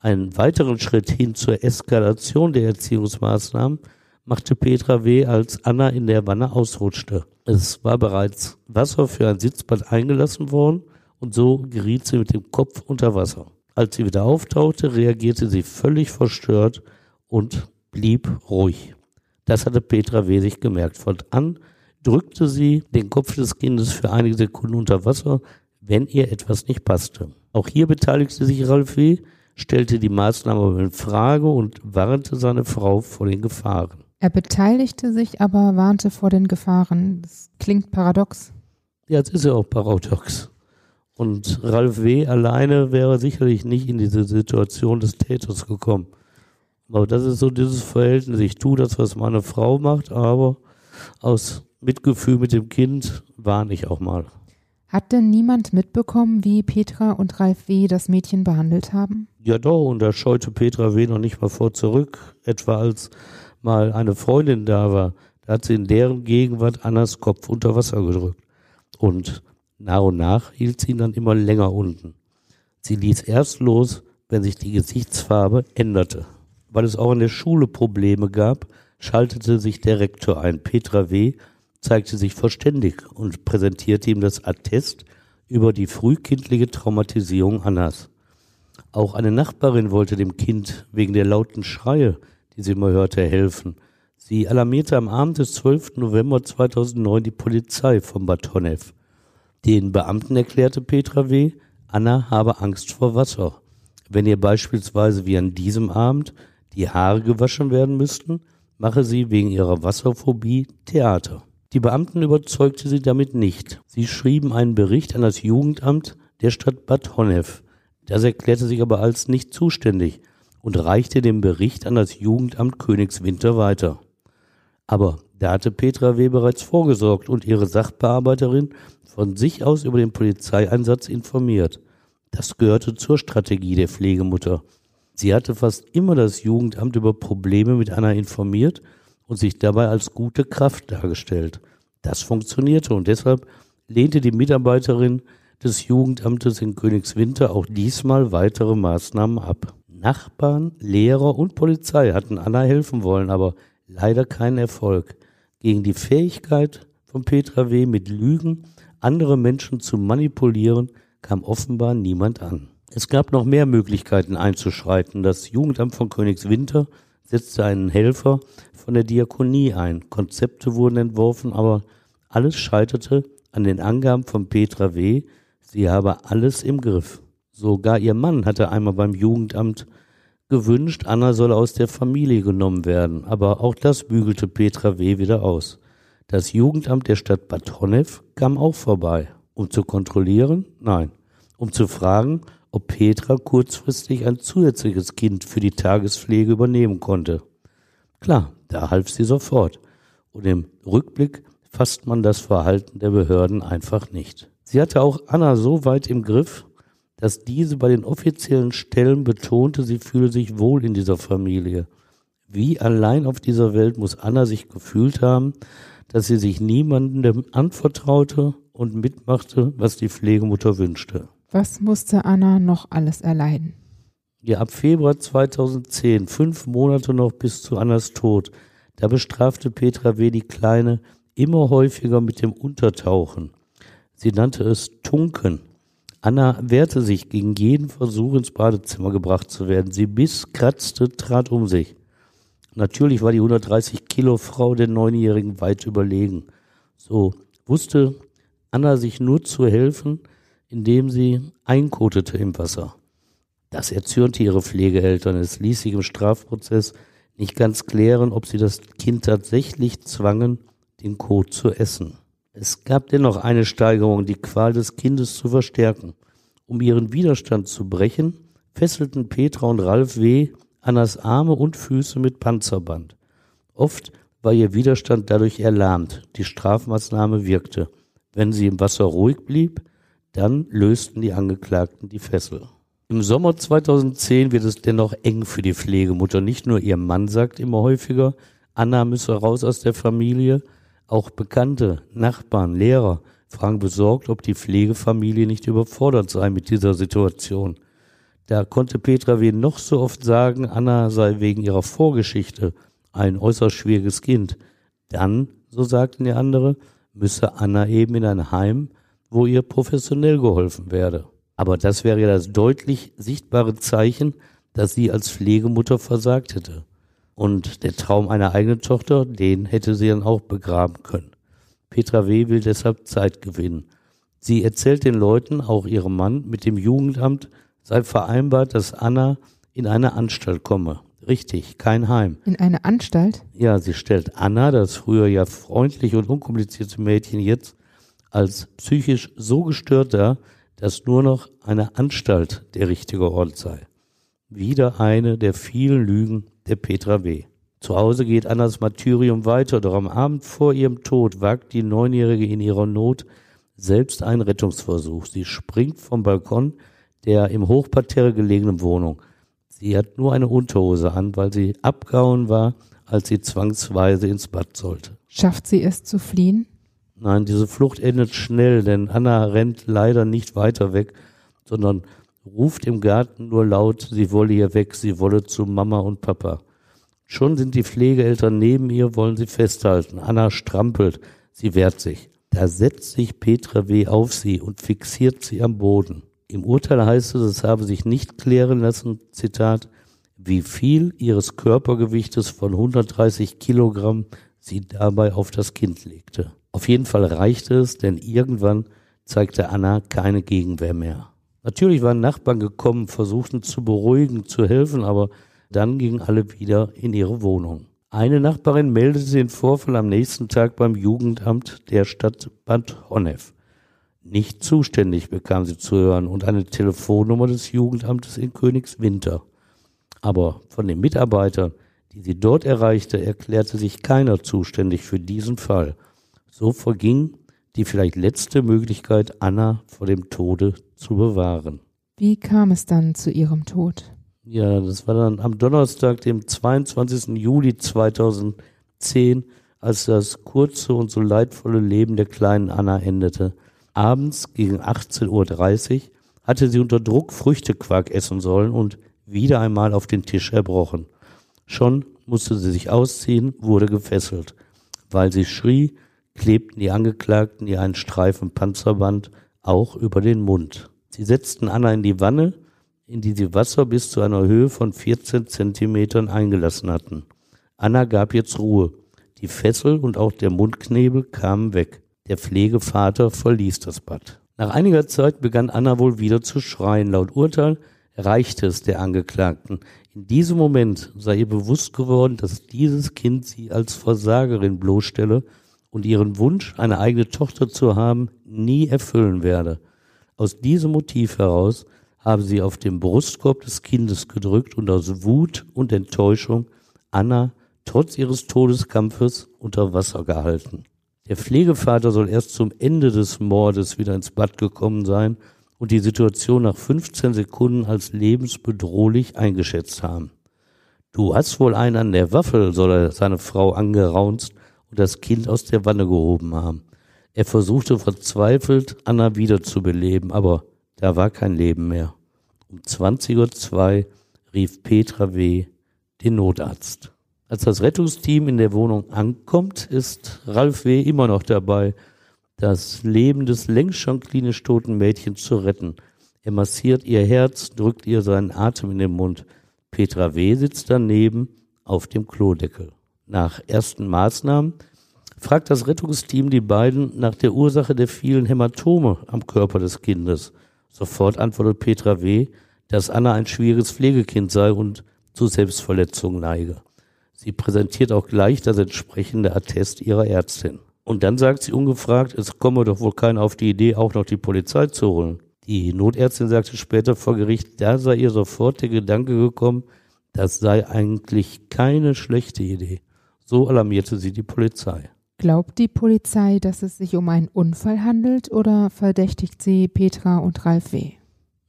Einen weiteren Schritt hin zur Eskalation der Erziehungsmaßnahmen machte Petra W., als Anna in der Wanne ausrutschte. Es war bereits Wasser für ein Sitzbad eingelassen worden und so geriet sie mit dem Kopf unter Wasser. Als sie wieder auftauchte, reagierte sie völlig verstört und blieb ruhig. Das hatte Petra Wesig gemerkt. Fortan drückte sie den Kopf des Kindes für einige Sekunden unter Wasser, wenn ihr etwas nicht passte. Auch hier beteiligte sich Ralf W., stellte die Maßnahme in Frage und warnte seine Frau vor den Gefahren. Er beteiligte sich, aber warnte vor den Gefahren. Das klingt paradox. Ja, es ist ja auch paradox. Und Ralf W. alleine wäre sicherlich nicht in diese Situation des Täters gekommen. Aber das ist so dieses Verhältnis. Ich tue das, was meine Frau macht, aber aus Mitgefühl mit dem Kind warne ich auch mal. Hat denn niemand mitbekommen, wie Petra und Ralf W. das Mädchen behandelt haben? Ja doch, und da scheute Petra W. noch nicht mal vor zurück. Etwa als mal eine Freundin da war, da hat sie in deren Gegenwart Annas Kopf unter Wasser gedrückt. Und nach und nach hielt sie ihn dann immer länger unten. Sie ließ erst los, wenn sich die Gesichtsfarbe änderte. Weil es auch in der Schule Probleme gab, schaltete sich der Rektor ein. Petra W. zeigte sich verständig und präsentierte ihm das Attest über die frühkindliche Traumatisierung Annas. Auch eine Nachbarin wollte dem Kind wegen der lauten Schreie, die sie immer hörte, helfen. Sie alarmierte am Abend des 12. November 2009 die Polizei von Bad. Den Beamten erklärte Petra W., Anna habe Angst vor Wasser. Wenn ihr beispielsweise wie an diesem Abend die Haare gewaschen werden müssten, mache sie wegen ihrer Wasserphobie Theater. Die Beamten überzeugte sie damit nicht. Sie schrieben einen Bericht an das Jugendamt der Stadt Bad Honnef. Das erklärte sich aber als nicht zuständig und reichte den Bericht an das Jugendamt Königswinter weiter. Aber da hatte Petra W. bereits vorgesorgt und ihre Sachbearbeiterin von sich aus über den Polizeieinsatz informiert. Das gehörte zur Strategie der Pflegemutter. Sie hatte fast immer das Jugendamt über Probleme mit Anna informiert und sich dabei als gute Kraft dargestellt. Das funktionierte und deshalb lehnte die Mitarbeiterin des Jugendamtes in Königswinter auch diesmal weitere Maßnahmen ab. Nachbarn, Lehrer und Polizei hatten Anna helfen wollen, aber leider keinen Erfolg. Gegen die Fähigkeit von Petra W. mit Lügen andere Menschen zu manipulieren, kam offenbar niemand an. Es gab noch mehr Möglichkeiten einzuschreiten. Das Jugendamt von Königswinter setzte einen Helfer von der Diakonie ein. Konzepte wurden entworfen, aber alles scheiterte an den Angaben von Petra W. Sie habe alles im Griff. Sogar ihr Mann hatte einmal beim Jugendamt gewünscht, Anna solle aus der Familie genommen werden, aber auch das bügelte Petra W. wieder aus. Das Jugendamt der Stadt Bad Honnef kam auch vorbei. Um zu kontrollieren? Nein. Um zu fragen, ob Petra kurzfristig ein zusätzliches Kind für die Tagespflege übernehmen konnte. Klar, da half sie sofort. Und im Rückblick fasst man das Verhalten der Behörden einfach nicht. Sie hatte auch Anna so weit im Griff, dass diese bei den offiziellen Stellen betonte, sie fühle sich wohl in dieser Familie. Wie allein auf dieser Welt muss Anna sich gefühlt haben, dass sie sich niemandem anvertraute und mitmachte, was die Pflegemutter wünschte. Was musste Anna noch alles erleiden? Ja, ab Februar 2010, fünf Monate noch bis zu Annas Tod, da bestrafte Petra W. die Kleine immer häufiger mit dem Untertauchen. Sie nannte es Tunken. Anna wehrte sich gegen jeden Versuch, ins Badezimmer gebracht zu werden. Sie biss, kratzte, trat um sich. Natürlich war die 130 Kilo Frau der Neunjährigen weit überlegen. So wusste Anna sich nur zu helfen, indem sie einkotete im Wasser. Das erzürnte ihre Pflegeeltern. Es ließ sich im Strafprozess nicht ganz klären, ob sie das Kind tatsächlich zwangen, den Kot zu essen. Es gab dennoch eine Steigerung, die Qual des Kindes zu verstärken. Um ihren Widerstand zu brechen, fesselten Petra und Ralf W. Annas Arme und Füße mit Panzerband. Oft war ihr Widerstand dadurch erlahmt. Die Strafmaßnahme wirkte. Wenn sie im Wasser ruhig blieb, dann lösten die Angeklagten die Fessel. Im Sommer 2010 wird es dennoch eng für die Pflegemutter. Nicht nur ihr Mann sagt immer häufiger, Anna müsse raus aus der Familie, auch Bekannte, Nachbarn, Lehrer fragen besorgt, ob die Pflegefamilie nicht überfordert sei mit dieser Situation. Da konnte Petra wen noch so oft sagen, Anna sei wegen ihrer Vorgeschichte ein äußerst schwieriges Kind. Dann, so sagten die andere, müsse Anna eben in ein Heim, wo ihr professionell geholfen werde. Aber das wäre ja das deutlich sichtbare Zeichen, dass sie als Pflegemutter versagt hätte. Und der Traum einer eigenen Tochter, den hätte sie dann auch begraben können. Petra W. will deshalb Zeit gewinnen. Sie erzählt den Leuten, auch ihrem Mann, mit dem Jugendamt sei vereinbart, dass Anna in eine Anstalt komme. Richtig, kein Heim. In eine Anstalt? Ja, sie stellt Anna, das früher ja freundliche und unkomplizierte Mädchen, jetzt als psychisch so gestört dar, dass nur noch eine Anstalt der richtige Ort sei. Wieder eine der vielen Lügen der Petra W. Zu Hause geht Annas Martyrium weiter, doch am Abend vor ihrem Tod wagt die Neunjährige in ihrer Not selbst einen Rettungsversuch. Sie springt vom Balkon der im Hochparterre gelegenen Wohnung. Sie hat nur eine Unterhose an, weil sie abgehauen war, als sie zwangsweise ins Bad sollte. Schafft sie es zu fliehen? Nein, diese Flucht endet schnell, denn Anna rennt leider nicht weiter weg, sondern ruft im Garten nur laut, sie wolle hier weg, sie wolle zu Mama und Papa. Schon sind die Pflegeeltern neben ihr, wollen sie festhalten. Anna strampelt, sie wehrt sich. Da setzt sich Petra W. auf sie und fixiert sie am Boden. Im Urteil heißt es, es habe sich nicht klären lassen, Zitat, wie viel ihres Körpergewichtes von 130 Kilogramm sie dabei auf das Kind legte. Auf jeden Fall reichte es, denn irgendwann zeigte Anna keine Gegenwehr mehr. Natürlich waren Nachbarn gekommen, versuchten zu beruhigen, zu helfen, aber dann gingen alle wieder in ihre Wohnung. Eine Nachbarin meldete den Vorfall am nächsten Tag beim Jugendamt der Stadt Bad Honnef. Nicht zuständig bekam sie zu hören und eine Telefonnummer des Jugendamtes in Königswinter. Aber von den Mitarbeitern, die sie dort erreichte, erklärte sich keiner zuständig für diesen Fall. So verging die vielleicht letzte Möglichkeit, Anna vor dem Tode zu bewahren. Wie kam es dann zu ihrem Tod? Ja, das war dann am Donnerstag, dem 22. Juli 2010, als das kurze und so leidvolle Leben der kleinen Anna endete. Abends gegen 18.30 Uhr hatte sie unter Druck Früchtequark essen sollen und wieder einmal auf den Tisch erbrochen. Schon musste sie sich ausziehen, wurde gefesselt. Weil sie schrie, klebten die Angeklagten ihr einen Streifen Panzerband auch über den Mund. Sie setzten Anna in die Wanne, in die sie Wasser bis zu einer Höhe von 14 Zentimetern eingelassen hatten. Anna gab jetzt Ruhe. Die Fessel und auch der Mundknebel kamen weg. Der Pflegevater verließ das Bad. Nach einiger Zeit begann Anna wohl wieder zu schreien. Laut Urteil reichte es der Angeklagten. In diesem Moment sei ihr bewusst geworden, dass dieses Kind sie als Versagerin bloßstelle und ihren Wunsch, eine eigene Tochter zu haben, nie erfüllen werde. Aus diesem Motiv heraus habe sie auf den Brustkorb des Kindes gedrückt und aus Wut und Enttäuschung Anna trotz ihres Todeskampfes unter Wasser gehalten. Der Pflegevater soll erst zum Ende des Mordes wieder ins Bad gekommen sein und die Situation nach 15 Sekunden als lebensbedrohlich eingeschätzt haben. Du hast wohl einen an der Waffel, soll er seine Frau angeraunzt und das Kind aus der Wanne gehoben haben. Er versuchte verzweifelt, Anna wiederzubeleben, aber da war kein Leben mehr. Um 20.02 Uhr rief Petra W. den Notarzt. Als das Rettungsteam in der Wohnung ankommt, ist Ralf W. immer noch dabei, das Leben des längst schon klinisch toten Mädchens zu retten. Er massiert ihr Herz, drückt ihr seinen Atem in den Mund. Petra W. sitzt daneben auf dem Klodeckel. Nach ersten Maßnahmen fragt das Rettungsteam die beiden nach der Ursache der vielen Hämatome am Körper des Kindes. Sofort antwortet Petra W., dass Anna ein schwieriges Pflegekind sei und zu Selbstverletzungen neige. Sie präsentiert auch gleich das entsprechende Attest ihrer Ärztin. Und dann sagt sie ungefragt, es komme doch wohl keiner auf die Idee, auch noch die Polizei zu holen. Die Notärztin sagte später vor Gericht, da sei ihr sofort der Gedanke gekommen, das sei eigentlich keine schlechte Idee. So alarmierte sie die Polizei. Glaubt die Polizei, dass es sich um einen Unfall handelt oder verdächtigt sie Petra und Ralf W.?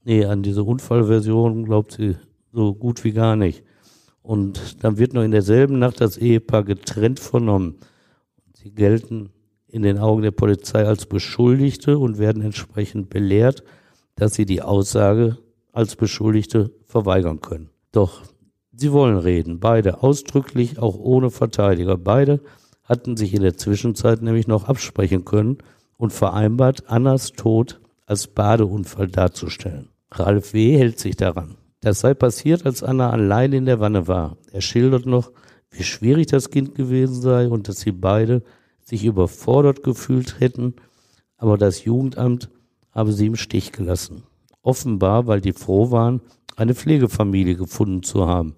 Nee, an diese Unfallversion glaubt sie so gut wie gar nicht. Und dann wird noch in derselben Nacht das Ehepaar getrennt vernommen. Sie gelten in den Augen der Polizei als Beschuldigte und werden entsprechend belehrt, dass sie die Aussage als Beschuldigte verweigern können. Doch sie wollen reden, beide ausdrücklich, auch ohne Verteidiger. Beide hatten sich in der Zwischenzeit nämlich noch absprechen können und vereinbart, Annas Tod als Badeunfall darzustellen. Ralf W. hält sich daran. Das sei passiert, als Anna allein in der Wanne war. Er schildert noch, wie schwierig das Kind gewesen sei und dass sie beide sich überfordert gefühlt hätten, aber das Jugendamt habe sie im Stich gelassen. Offenbar, weil die froh waren, eine Pflegefamilie gefunden zu haben.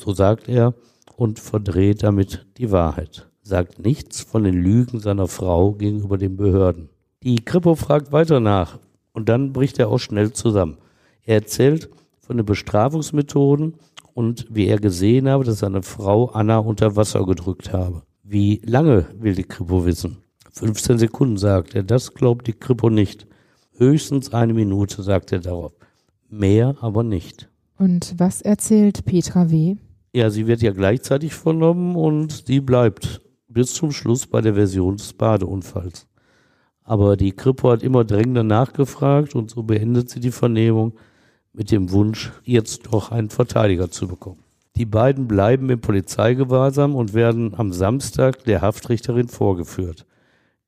So sagt er und verdreht damit die Wahrheit. Sagt nichts von den Lügen seiner Frau gegenüber den Behörden. Die Kripo fragt weiter nach und dann bricht er auch schnell zusammen. Er erzählt, von den Bestrafungsmethoden und wie er gesehen habe, dass seine Frau Anna unter Wasser gedrückt habe. Wie lange will die Kripo wissen? 15 Sekunden, sagt er. Das glaubt die Kripo nicht. Höchstens eine Minute, sagt er darauf. Mehr aber nicht. Und was erzählt Petra W.? Ja, sie wird ja gleichzeitig vernommen und sie bleibt bis zum Schluss bei der Version des Badeunfalls. Aber die Kripo hat immer drängender nachgefragt und so beendet sie die Vernehmung mit dem Wunsch, jetzt doch einen Verteidiger zu bekommen. Die beiden bleiben im Polizeigewahrsam und werden am Samstag der Haftrichterin vorgeführt.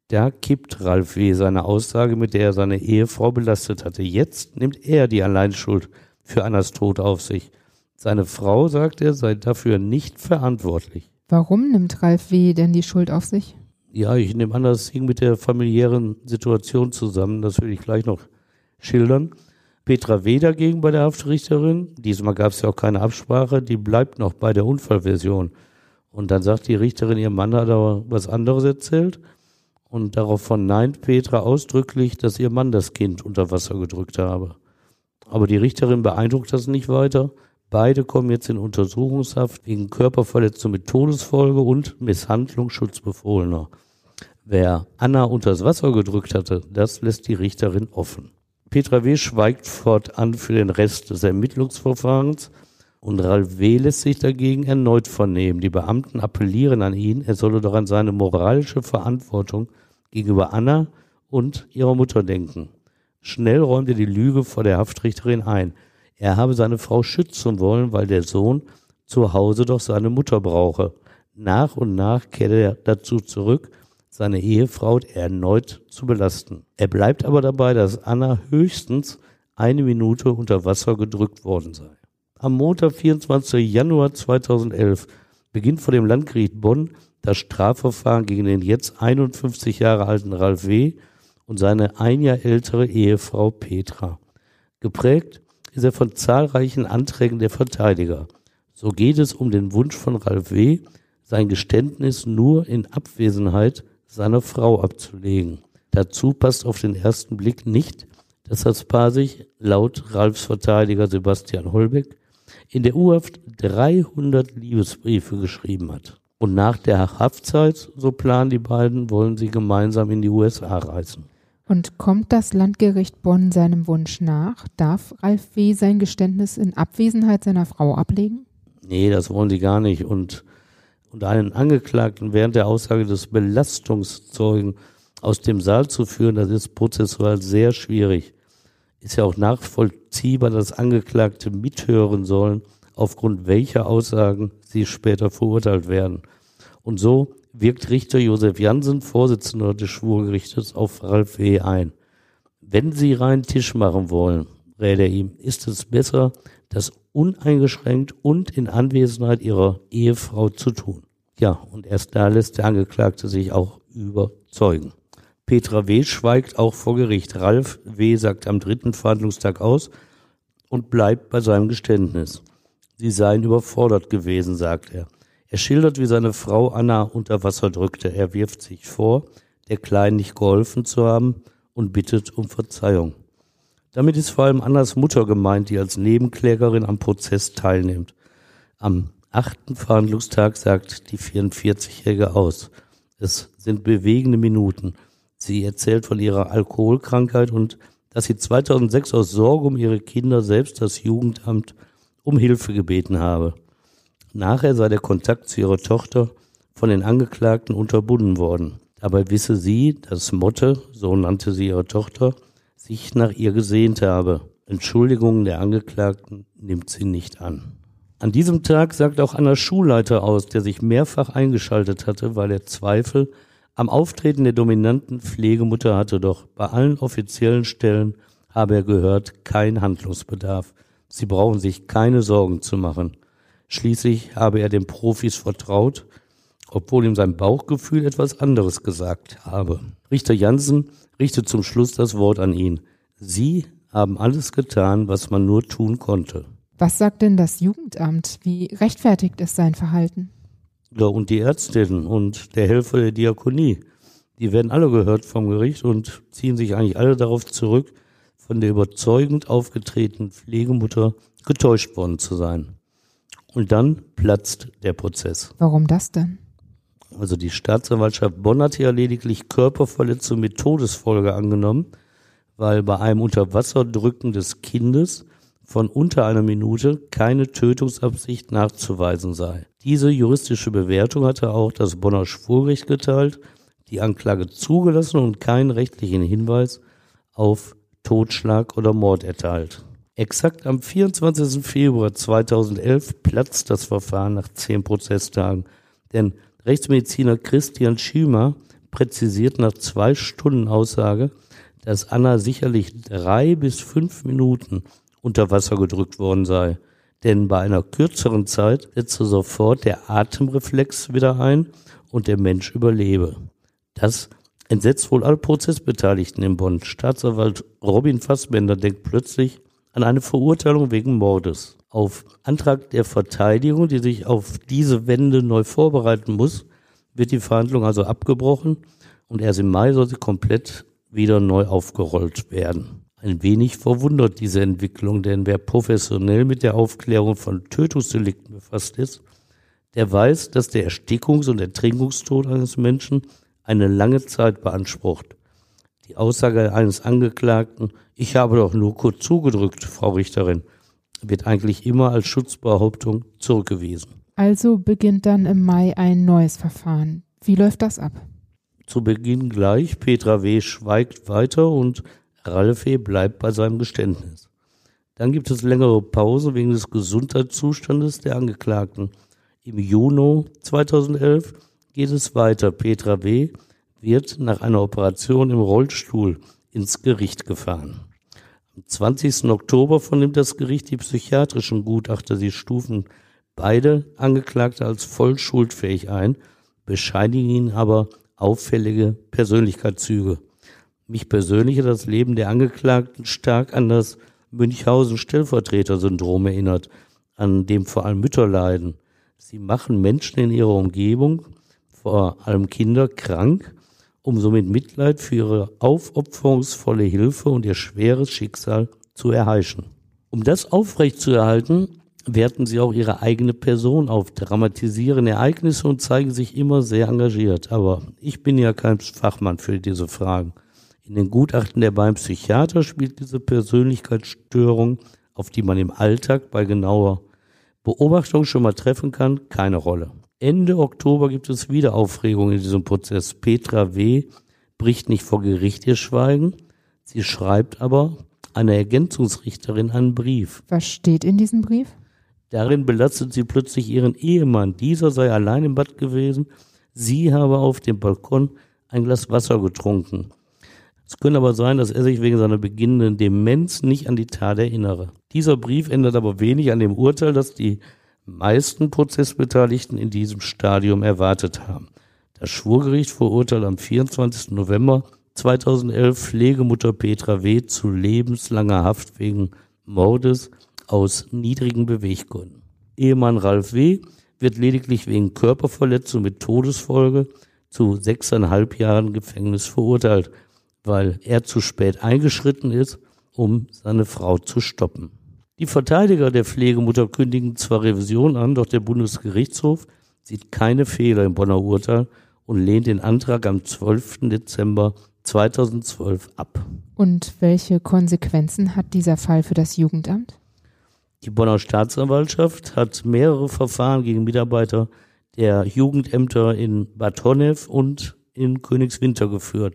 Da kippt Ralf W. seine Aussage, mit der er seine Ehefrau belastet hatte. Jetzt nimmt er die Alleinschuld für Annas Tod auf sich. Seine Frau, sagt er, sei dafür nicht verantwortlich. Warum nimmt Ralf W. denn die Schuld auf sich? Ja, ich nehme an, das hing mit der familiären Situation zusammen. Das will ich gleich noch schildern. Petra W. dagegen bei der Haftrichterin, diesmal gab es ja auch keine Absprache, die bleibt noch bei der Unfallversion. Und dann sagt die Richterin, ihr Mann hat aber was anderes erzählt. Und darauf verneint Petra ausdrücklich, dass ihr Mann das Kind unter Wasser gedrückt habe. Aber die Richterin beeindruckt das nicht weiter. Beide kommen jetzt in Untersuchungshaft wegen Körperverletzung mit Todesfolge und Misshandlung Schutzbefohlener. Wer Anna unters Wasser gedrückt hatte, das lässt die Richterin offen. Petra W. schweigt fortan für den Rest des Ermittlungsverfahrens und Ralf W. lässt sich dagegen erneut vernehmen. Die Beamten appellieren an ihn, er solle doch an seine moralische Verantwortung gegenüber Anna und ihrer Mutter denken. Schnell räumt er die Lüge vor der Haftrichterin ein. Er habe seine Frau schützen wollen, weil der Sohn zu Hause doch seine Mutter brauche. Nach und nach kehrt er dazu zurück, seine Ehefrau erneut zu belasten. Er bleibt aber dabei, dass Anna höchstens eine Minute unter Wasser gedrückt worden sei. Am Montag, 24. Januar 2011, beginnt vor dem Landgericht Bonn das Strafverfahren gegen den jetzt 51 Jahre alten Ralf W. und seine ein Jahr ältere Ehefrau Petra. Geprägt ist er von zahlreichen Anträgen der Verteidiger. So geht es um den Wunsch von Ralf W., sein Geständnis nur in Abwesenheit seiner Frau abzulegen. Dazu passt auf den ersten Blick nicht, dass das Paar sich laut Ralfs Verteidiger Sebastian Holbeck in der U-Haft 300 Liebesbriefe geschrieben hat. Und nach der Haftzeit, so planen die beiden, wollen sie gemeinsam in die USA reisen. Und kommt das Landgericht Bonn seinem Wunsch nach? Darf Ralf W. sein Geständnis in Abwesenheit seiner Frau ablegen? Nee, das wollen sie gar nicht. Und, und einen Angeklagten während der Aussage des Belastungszeugen aus dem Saal zu führen, das ist prozessual sehr schwierig. Ist ja auch nachvollziehbar, dass Angeklagte mithören sollen, aufgrund welcher Aussagen sie später verurteilt werden. Und so wirkt Richter Josef Jansen, Vorsitzender des Schwurgerichtes, auf Ralf W. ein. Wenn Sie reinen Tisch machen wollen, rät er ihm, ist es besser, das uneingeschränkt und in Anwesenheit Ihrer Ehefrau zu tun. Ja, und erst da lässt der Angeklagte sich auch überzeugen. Petra W. schweigt auch vor Gericht. Ralf W. sagt am dritten Verhandlungstag aus und bleibt bei seinem Geständnis. Sie seien überfordert gewesen, sagt er. Er schildert, wie seine Frau Anna unter Wasser drückte. Er wirft sich vor, der Kleinen nicht geholfen zu haben und bittet um Verzeihung. Damit ist vor allem Annas Mutter gemeint, die als Nebenklägerin am Prozess teilnimmt. Am achten Verhandlungstag sagt die 44-Jährige aus. Es sind bewegende Minuten. Sie erzählt von ihrer Alkoholkrankheit und dass sie 2006 aus Sorge um ihre Kinder selbst das Jugendamt um Hilfe gebeten habe. Nachher sei der Kontakt zu ihrer Tochter von den Angeklagten unterbunden worden. Dabei wisse sie, dass Motte, so nannte sie ihre Tochter, sich nach ihr gesehnt habe. Entschuldigungen der Angeklagten nimmt sie nicht an. An diesem Tag sagt auch Anna Schulleiter aus, der sich mehrfach eingeschaltet hatte, weil er Zweifel am Auftreten der dominanten Pflegemutter hatte, doch bei allen offiziellen Stellen habe er gehört, kein Handlungsbedarf. Sie brauchen sich keine Sorgen zu machen. Schließlich habe er den Profis vertraut, obwohl ihm sein Bauchgefühl etwas anderes gesagt habe. Richter Jansen richtet zum Schluss das Wort an ihn. Sie haben alles getan, was man nur tun konnte. Was sagt denn das Jugendamt? Wie rechtfertigt ist sein Verhalten? Ja, und die Ärztin und der Helfer der Diakonie, die werden alle gehört vom Gericht und ziehen sich eigentlich alle darauf zurück, von der überzeugend aufgetretenen Pflegemutter getäuscht worden zu sein. Und dann platzt der Prozess. Warum das denn? Also die Staatsanwaltschaft Bonn hat ja lediglich Körperverletzung mit Todesfolge angenommen, weil bei einem Unterwasserdrücken des Kindes von unter einer Minute keine Tötungsabsicht nachzuweisen sei. Diese juristische Bewertung hatte auch das Bonner Schwurgericht geteilt, die Anklage zugelassen und keinen rechtlichen Hinweis auf Totschlag oder Mord erteilt. Exakt am 24. Februar 2011 platzt das Verfahren nach zehn Prozesstagen. Denn Rechtsmediziner Christian Schümer präzisiert nach zwei Stunden Aussage, dass Anna sicherlich drei bis fünf Minuten unter Wasser gedrückt worden sei. Denn bei einer kürzeren Zeit setze sofort der Atemreflex wieder ein und der Mensch überlebe. Das entsetzt wohl alle Prozessbeteiligten in Bonn. Staatsanwalt Robin Fassbender denkt plötzlich an eine Verurteilung wegen Mordes. Auf Antrag der Verteidigung, die sich auf diese Wende neu vorbereiten muss, wird die Verhandlung also abgebrochen und erst im Mai soll sie komplett wieder neu aufgerollt werden. Ein wenig verwundert diese Entwicklung, denn wer professionell mit der Aufklärung von Tötungsdelikten befasst ist, der weiß, dass der Erstickungs- und Ertrinkungstod eines Menschen eine lange Zeit beansprucht. Die Aussage eines Angeklagten, ich habe doch nur kurz zugedrückt, Frau Richterin, wird eigentlich immer als Schutzbehauptung zurückgewiesen. Also beginnt dann im Mai ein neues Verfahren. Wie läuft das ab? Zu Beginn gleich, Petra W. schweigt weiter und Ralf E. bleibt bei seinem Geständnis. Dann gibt es längere Pause wegen des Gesundheitszustandes der Angeklagten. Im Juni 2011 geht es weiter. Petra W wird nach einer Operation im Rollstuhl ins Gericht gefahren. Am 20. Oktober vernimmt das Gericht die psychiatrischen Gutachter. Sie stufen beide Angeklagte als voll schuldfähig ein, bescheinigen ihnen aber auffällige Persönlichkeitszüge. Mich persönlich hat das Leben der Angeklagten stark an das Münchhausen-Stellvertreter-Syndrom erinnert, an dem vor allem Mütter leiden. Sie machen Menschen in ihrer Umgebung, vor allem Kinder, krank um somit Mitleid für ihre aufopferungsvolle Hilfe und ihr schweres Schicksal zu erheischen. Um das aufrechtzuerhalten, werten sie auch ihre eigene Person auf, dramatisieren Ereignisse und zeigen sich immer sehr engagiert. Aber ich bin ja kein Fachmann für diese Fragen. In den Gutachten der beiden Psychiater spielt diese Persönlichkeitsstörung, auf die man im Alltag bei genauer Beobachtung schon mal treffen kann, keine Rolle. Ende Oktober gibt es wieder Aufregung in diesem Prozess. Petra W. bricht nicht vor Gericht ihr Schweigen. Sie schreibt aber einer Ergänzungsrichterin einen Brief. Was steht in diesem Brief? Darin belastet sie plötzlich ihren Ehemann. Dieser sei allein im Bad gewesen. Sie habe auf dem Balkon ein Glas Wasser getrunken. Es könnte aber sein, dass er sich wegen seiner beginnenden Demenz nicht an die Tat erinnere. Dieser Brief ändert aber wenig an dem Urteil, dass die meisten Prozessbeteiligten in diesem Stadium erwartet haben. Das Schwurgericht verurteilt am 24. November 2011 Pflegemutter Petra W. zu lebenslanger Haft wegen Mordes aus niedrigen Beweggründen. Ehemann Ralf W. wird lediglich wegen Körperverletzung mit Todesfolge zu sechseinhalb Jahren Gefängnis verurteilt, weil er zu spät eingeschritten ist, um seine Frau zu stoppen. Die Verteidiger der Pflegemutter kündigen zwar Revision an, doch der Bundesgerichtshof sieht keine Fehler im Bonner Urteil und lehnt den Antrag am 12. Dezember 2012 ab. Und welche Konsequenzen hat dieser Fall für das Jugendamt? Die Bonner Staatsanwaltschaft hat mehrere Verfahren gegen Mitarbeiter der Jugendämter in Bad Honnef und in Königswinter geführt.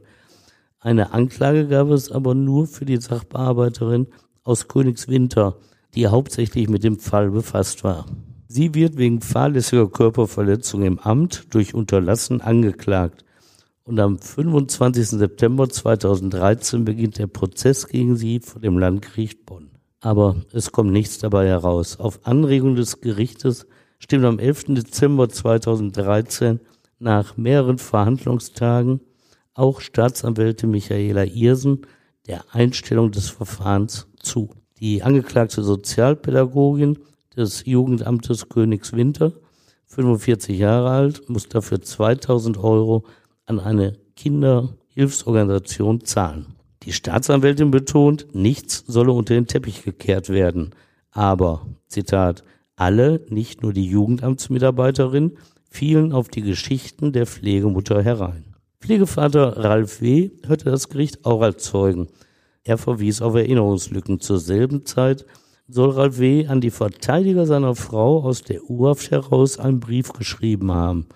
Eine Anklage gab es aber nur für die Sachbearbeiterin aus Königswinter, die hauptsächlich mit dem Fall befasst war. Sie wird wegen fahrlässiger Körperverletzung im Amt durch Unterlassen angeklagt. Und am 25. September 2013 beginnt der Prozess gegen sie vor dem Landgericht Bonn. Aber es kommt nichts dabei heraus. Auf Anregung des Gerichtes stimmt am 11. Dezember 2013 nach mehreren Verhandlungstagen auch Staatsanwältin Michaela Irsen der Einstellung des Verfahrens zu. Die angeklagte Sozialpädagogin des Jugendamtes Königswinter, 45 Jahre alt, muss dafür 2000 Euro an eine Kinderhilfsorganisation zahlen. Die Staatsanwältin betont, nichts solle unter den Teppich gekehrt werden. Aber, Zitat, alle, nicht nur die Jugendamtsmitarbeiterin, fielen auf die Geschichten der Pflegemutter herein. Pflegevater Ralf W. hörte das Gericht auch als Zeugen. Er verwies auf Erinnerungslücken. Zur selben Zeit soll Ralf W. an die Verteidiger seiner Frau aus der U-Haft heraus einen Brief geschrieben haben,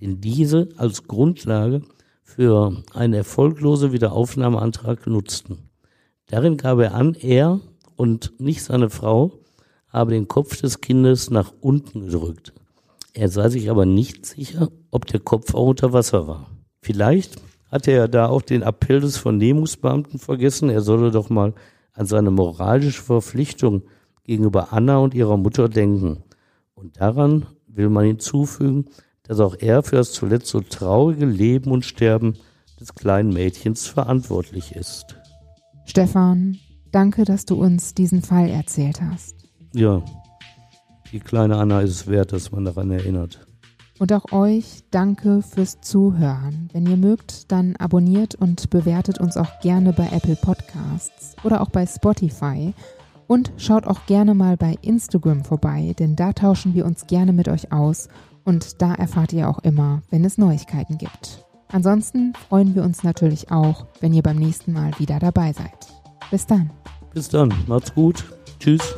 den diese als Grundlage für einen erfolglosen Wiederaufnahmeantrag nutzten. Darin gab er an, er und nicht seine Frau habe den Kopf des Kindes nach unten gedrückt. Er sei sich aber nicht sicher, ob der Kopf auch unter Wasser war. Vielleicht hat er ja da auch den Appell des Vernehmungsbeamten vergessen. Er solle doch mal an seine moralische Verpflichtung gegenüber Anna und ihrer Mutter denken. Und daran will man hinzufügen, dass auch er für das zuletzt so traurige Leben und Sterben des kleinen Mädchens verantwortlich ist. Stefan, danke, dass du uns diesen Fall erzählt hast. Ja, die kleine Anna ist es wert, dass man daran erinnert. Und auch euch danke fürs Zuhören. Wenn ihr mögt, dann abonniert und bewertet uns auch gerne bei Apple Podcasts oder auch bei Spotify. Und schaut auch gerne mal bei Instagram vorbei, denn da tauschen wir uns gerne mit euch aus und da erfahrt ihr auch immer, wenn es Neuigkeiten gibt. Ansonsten freuen wir uns natürlich auch, wenn ihr beim nächsten Mal wieder dabei seid. Bis dann. Bis dann. Macht's gut. Tschüss.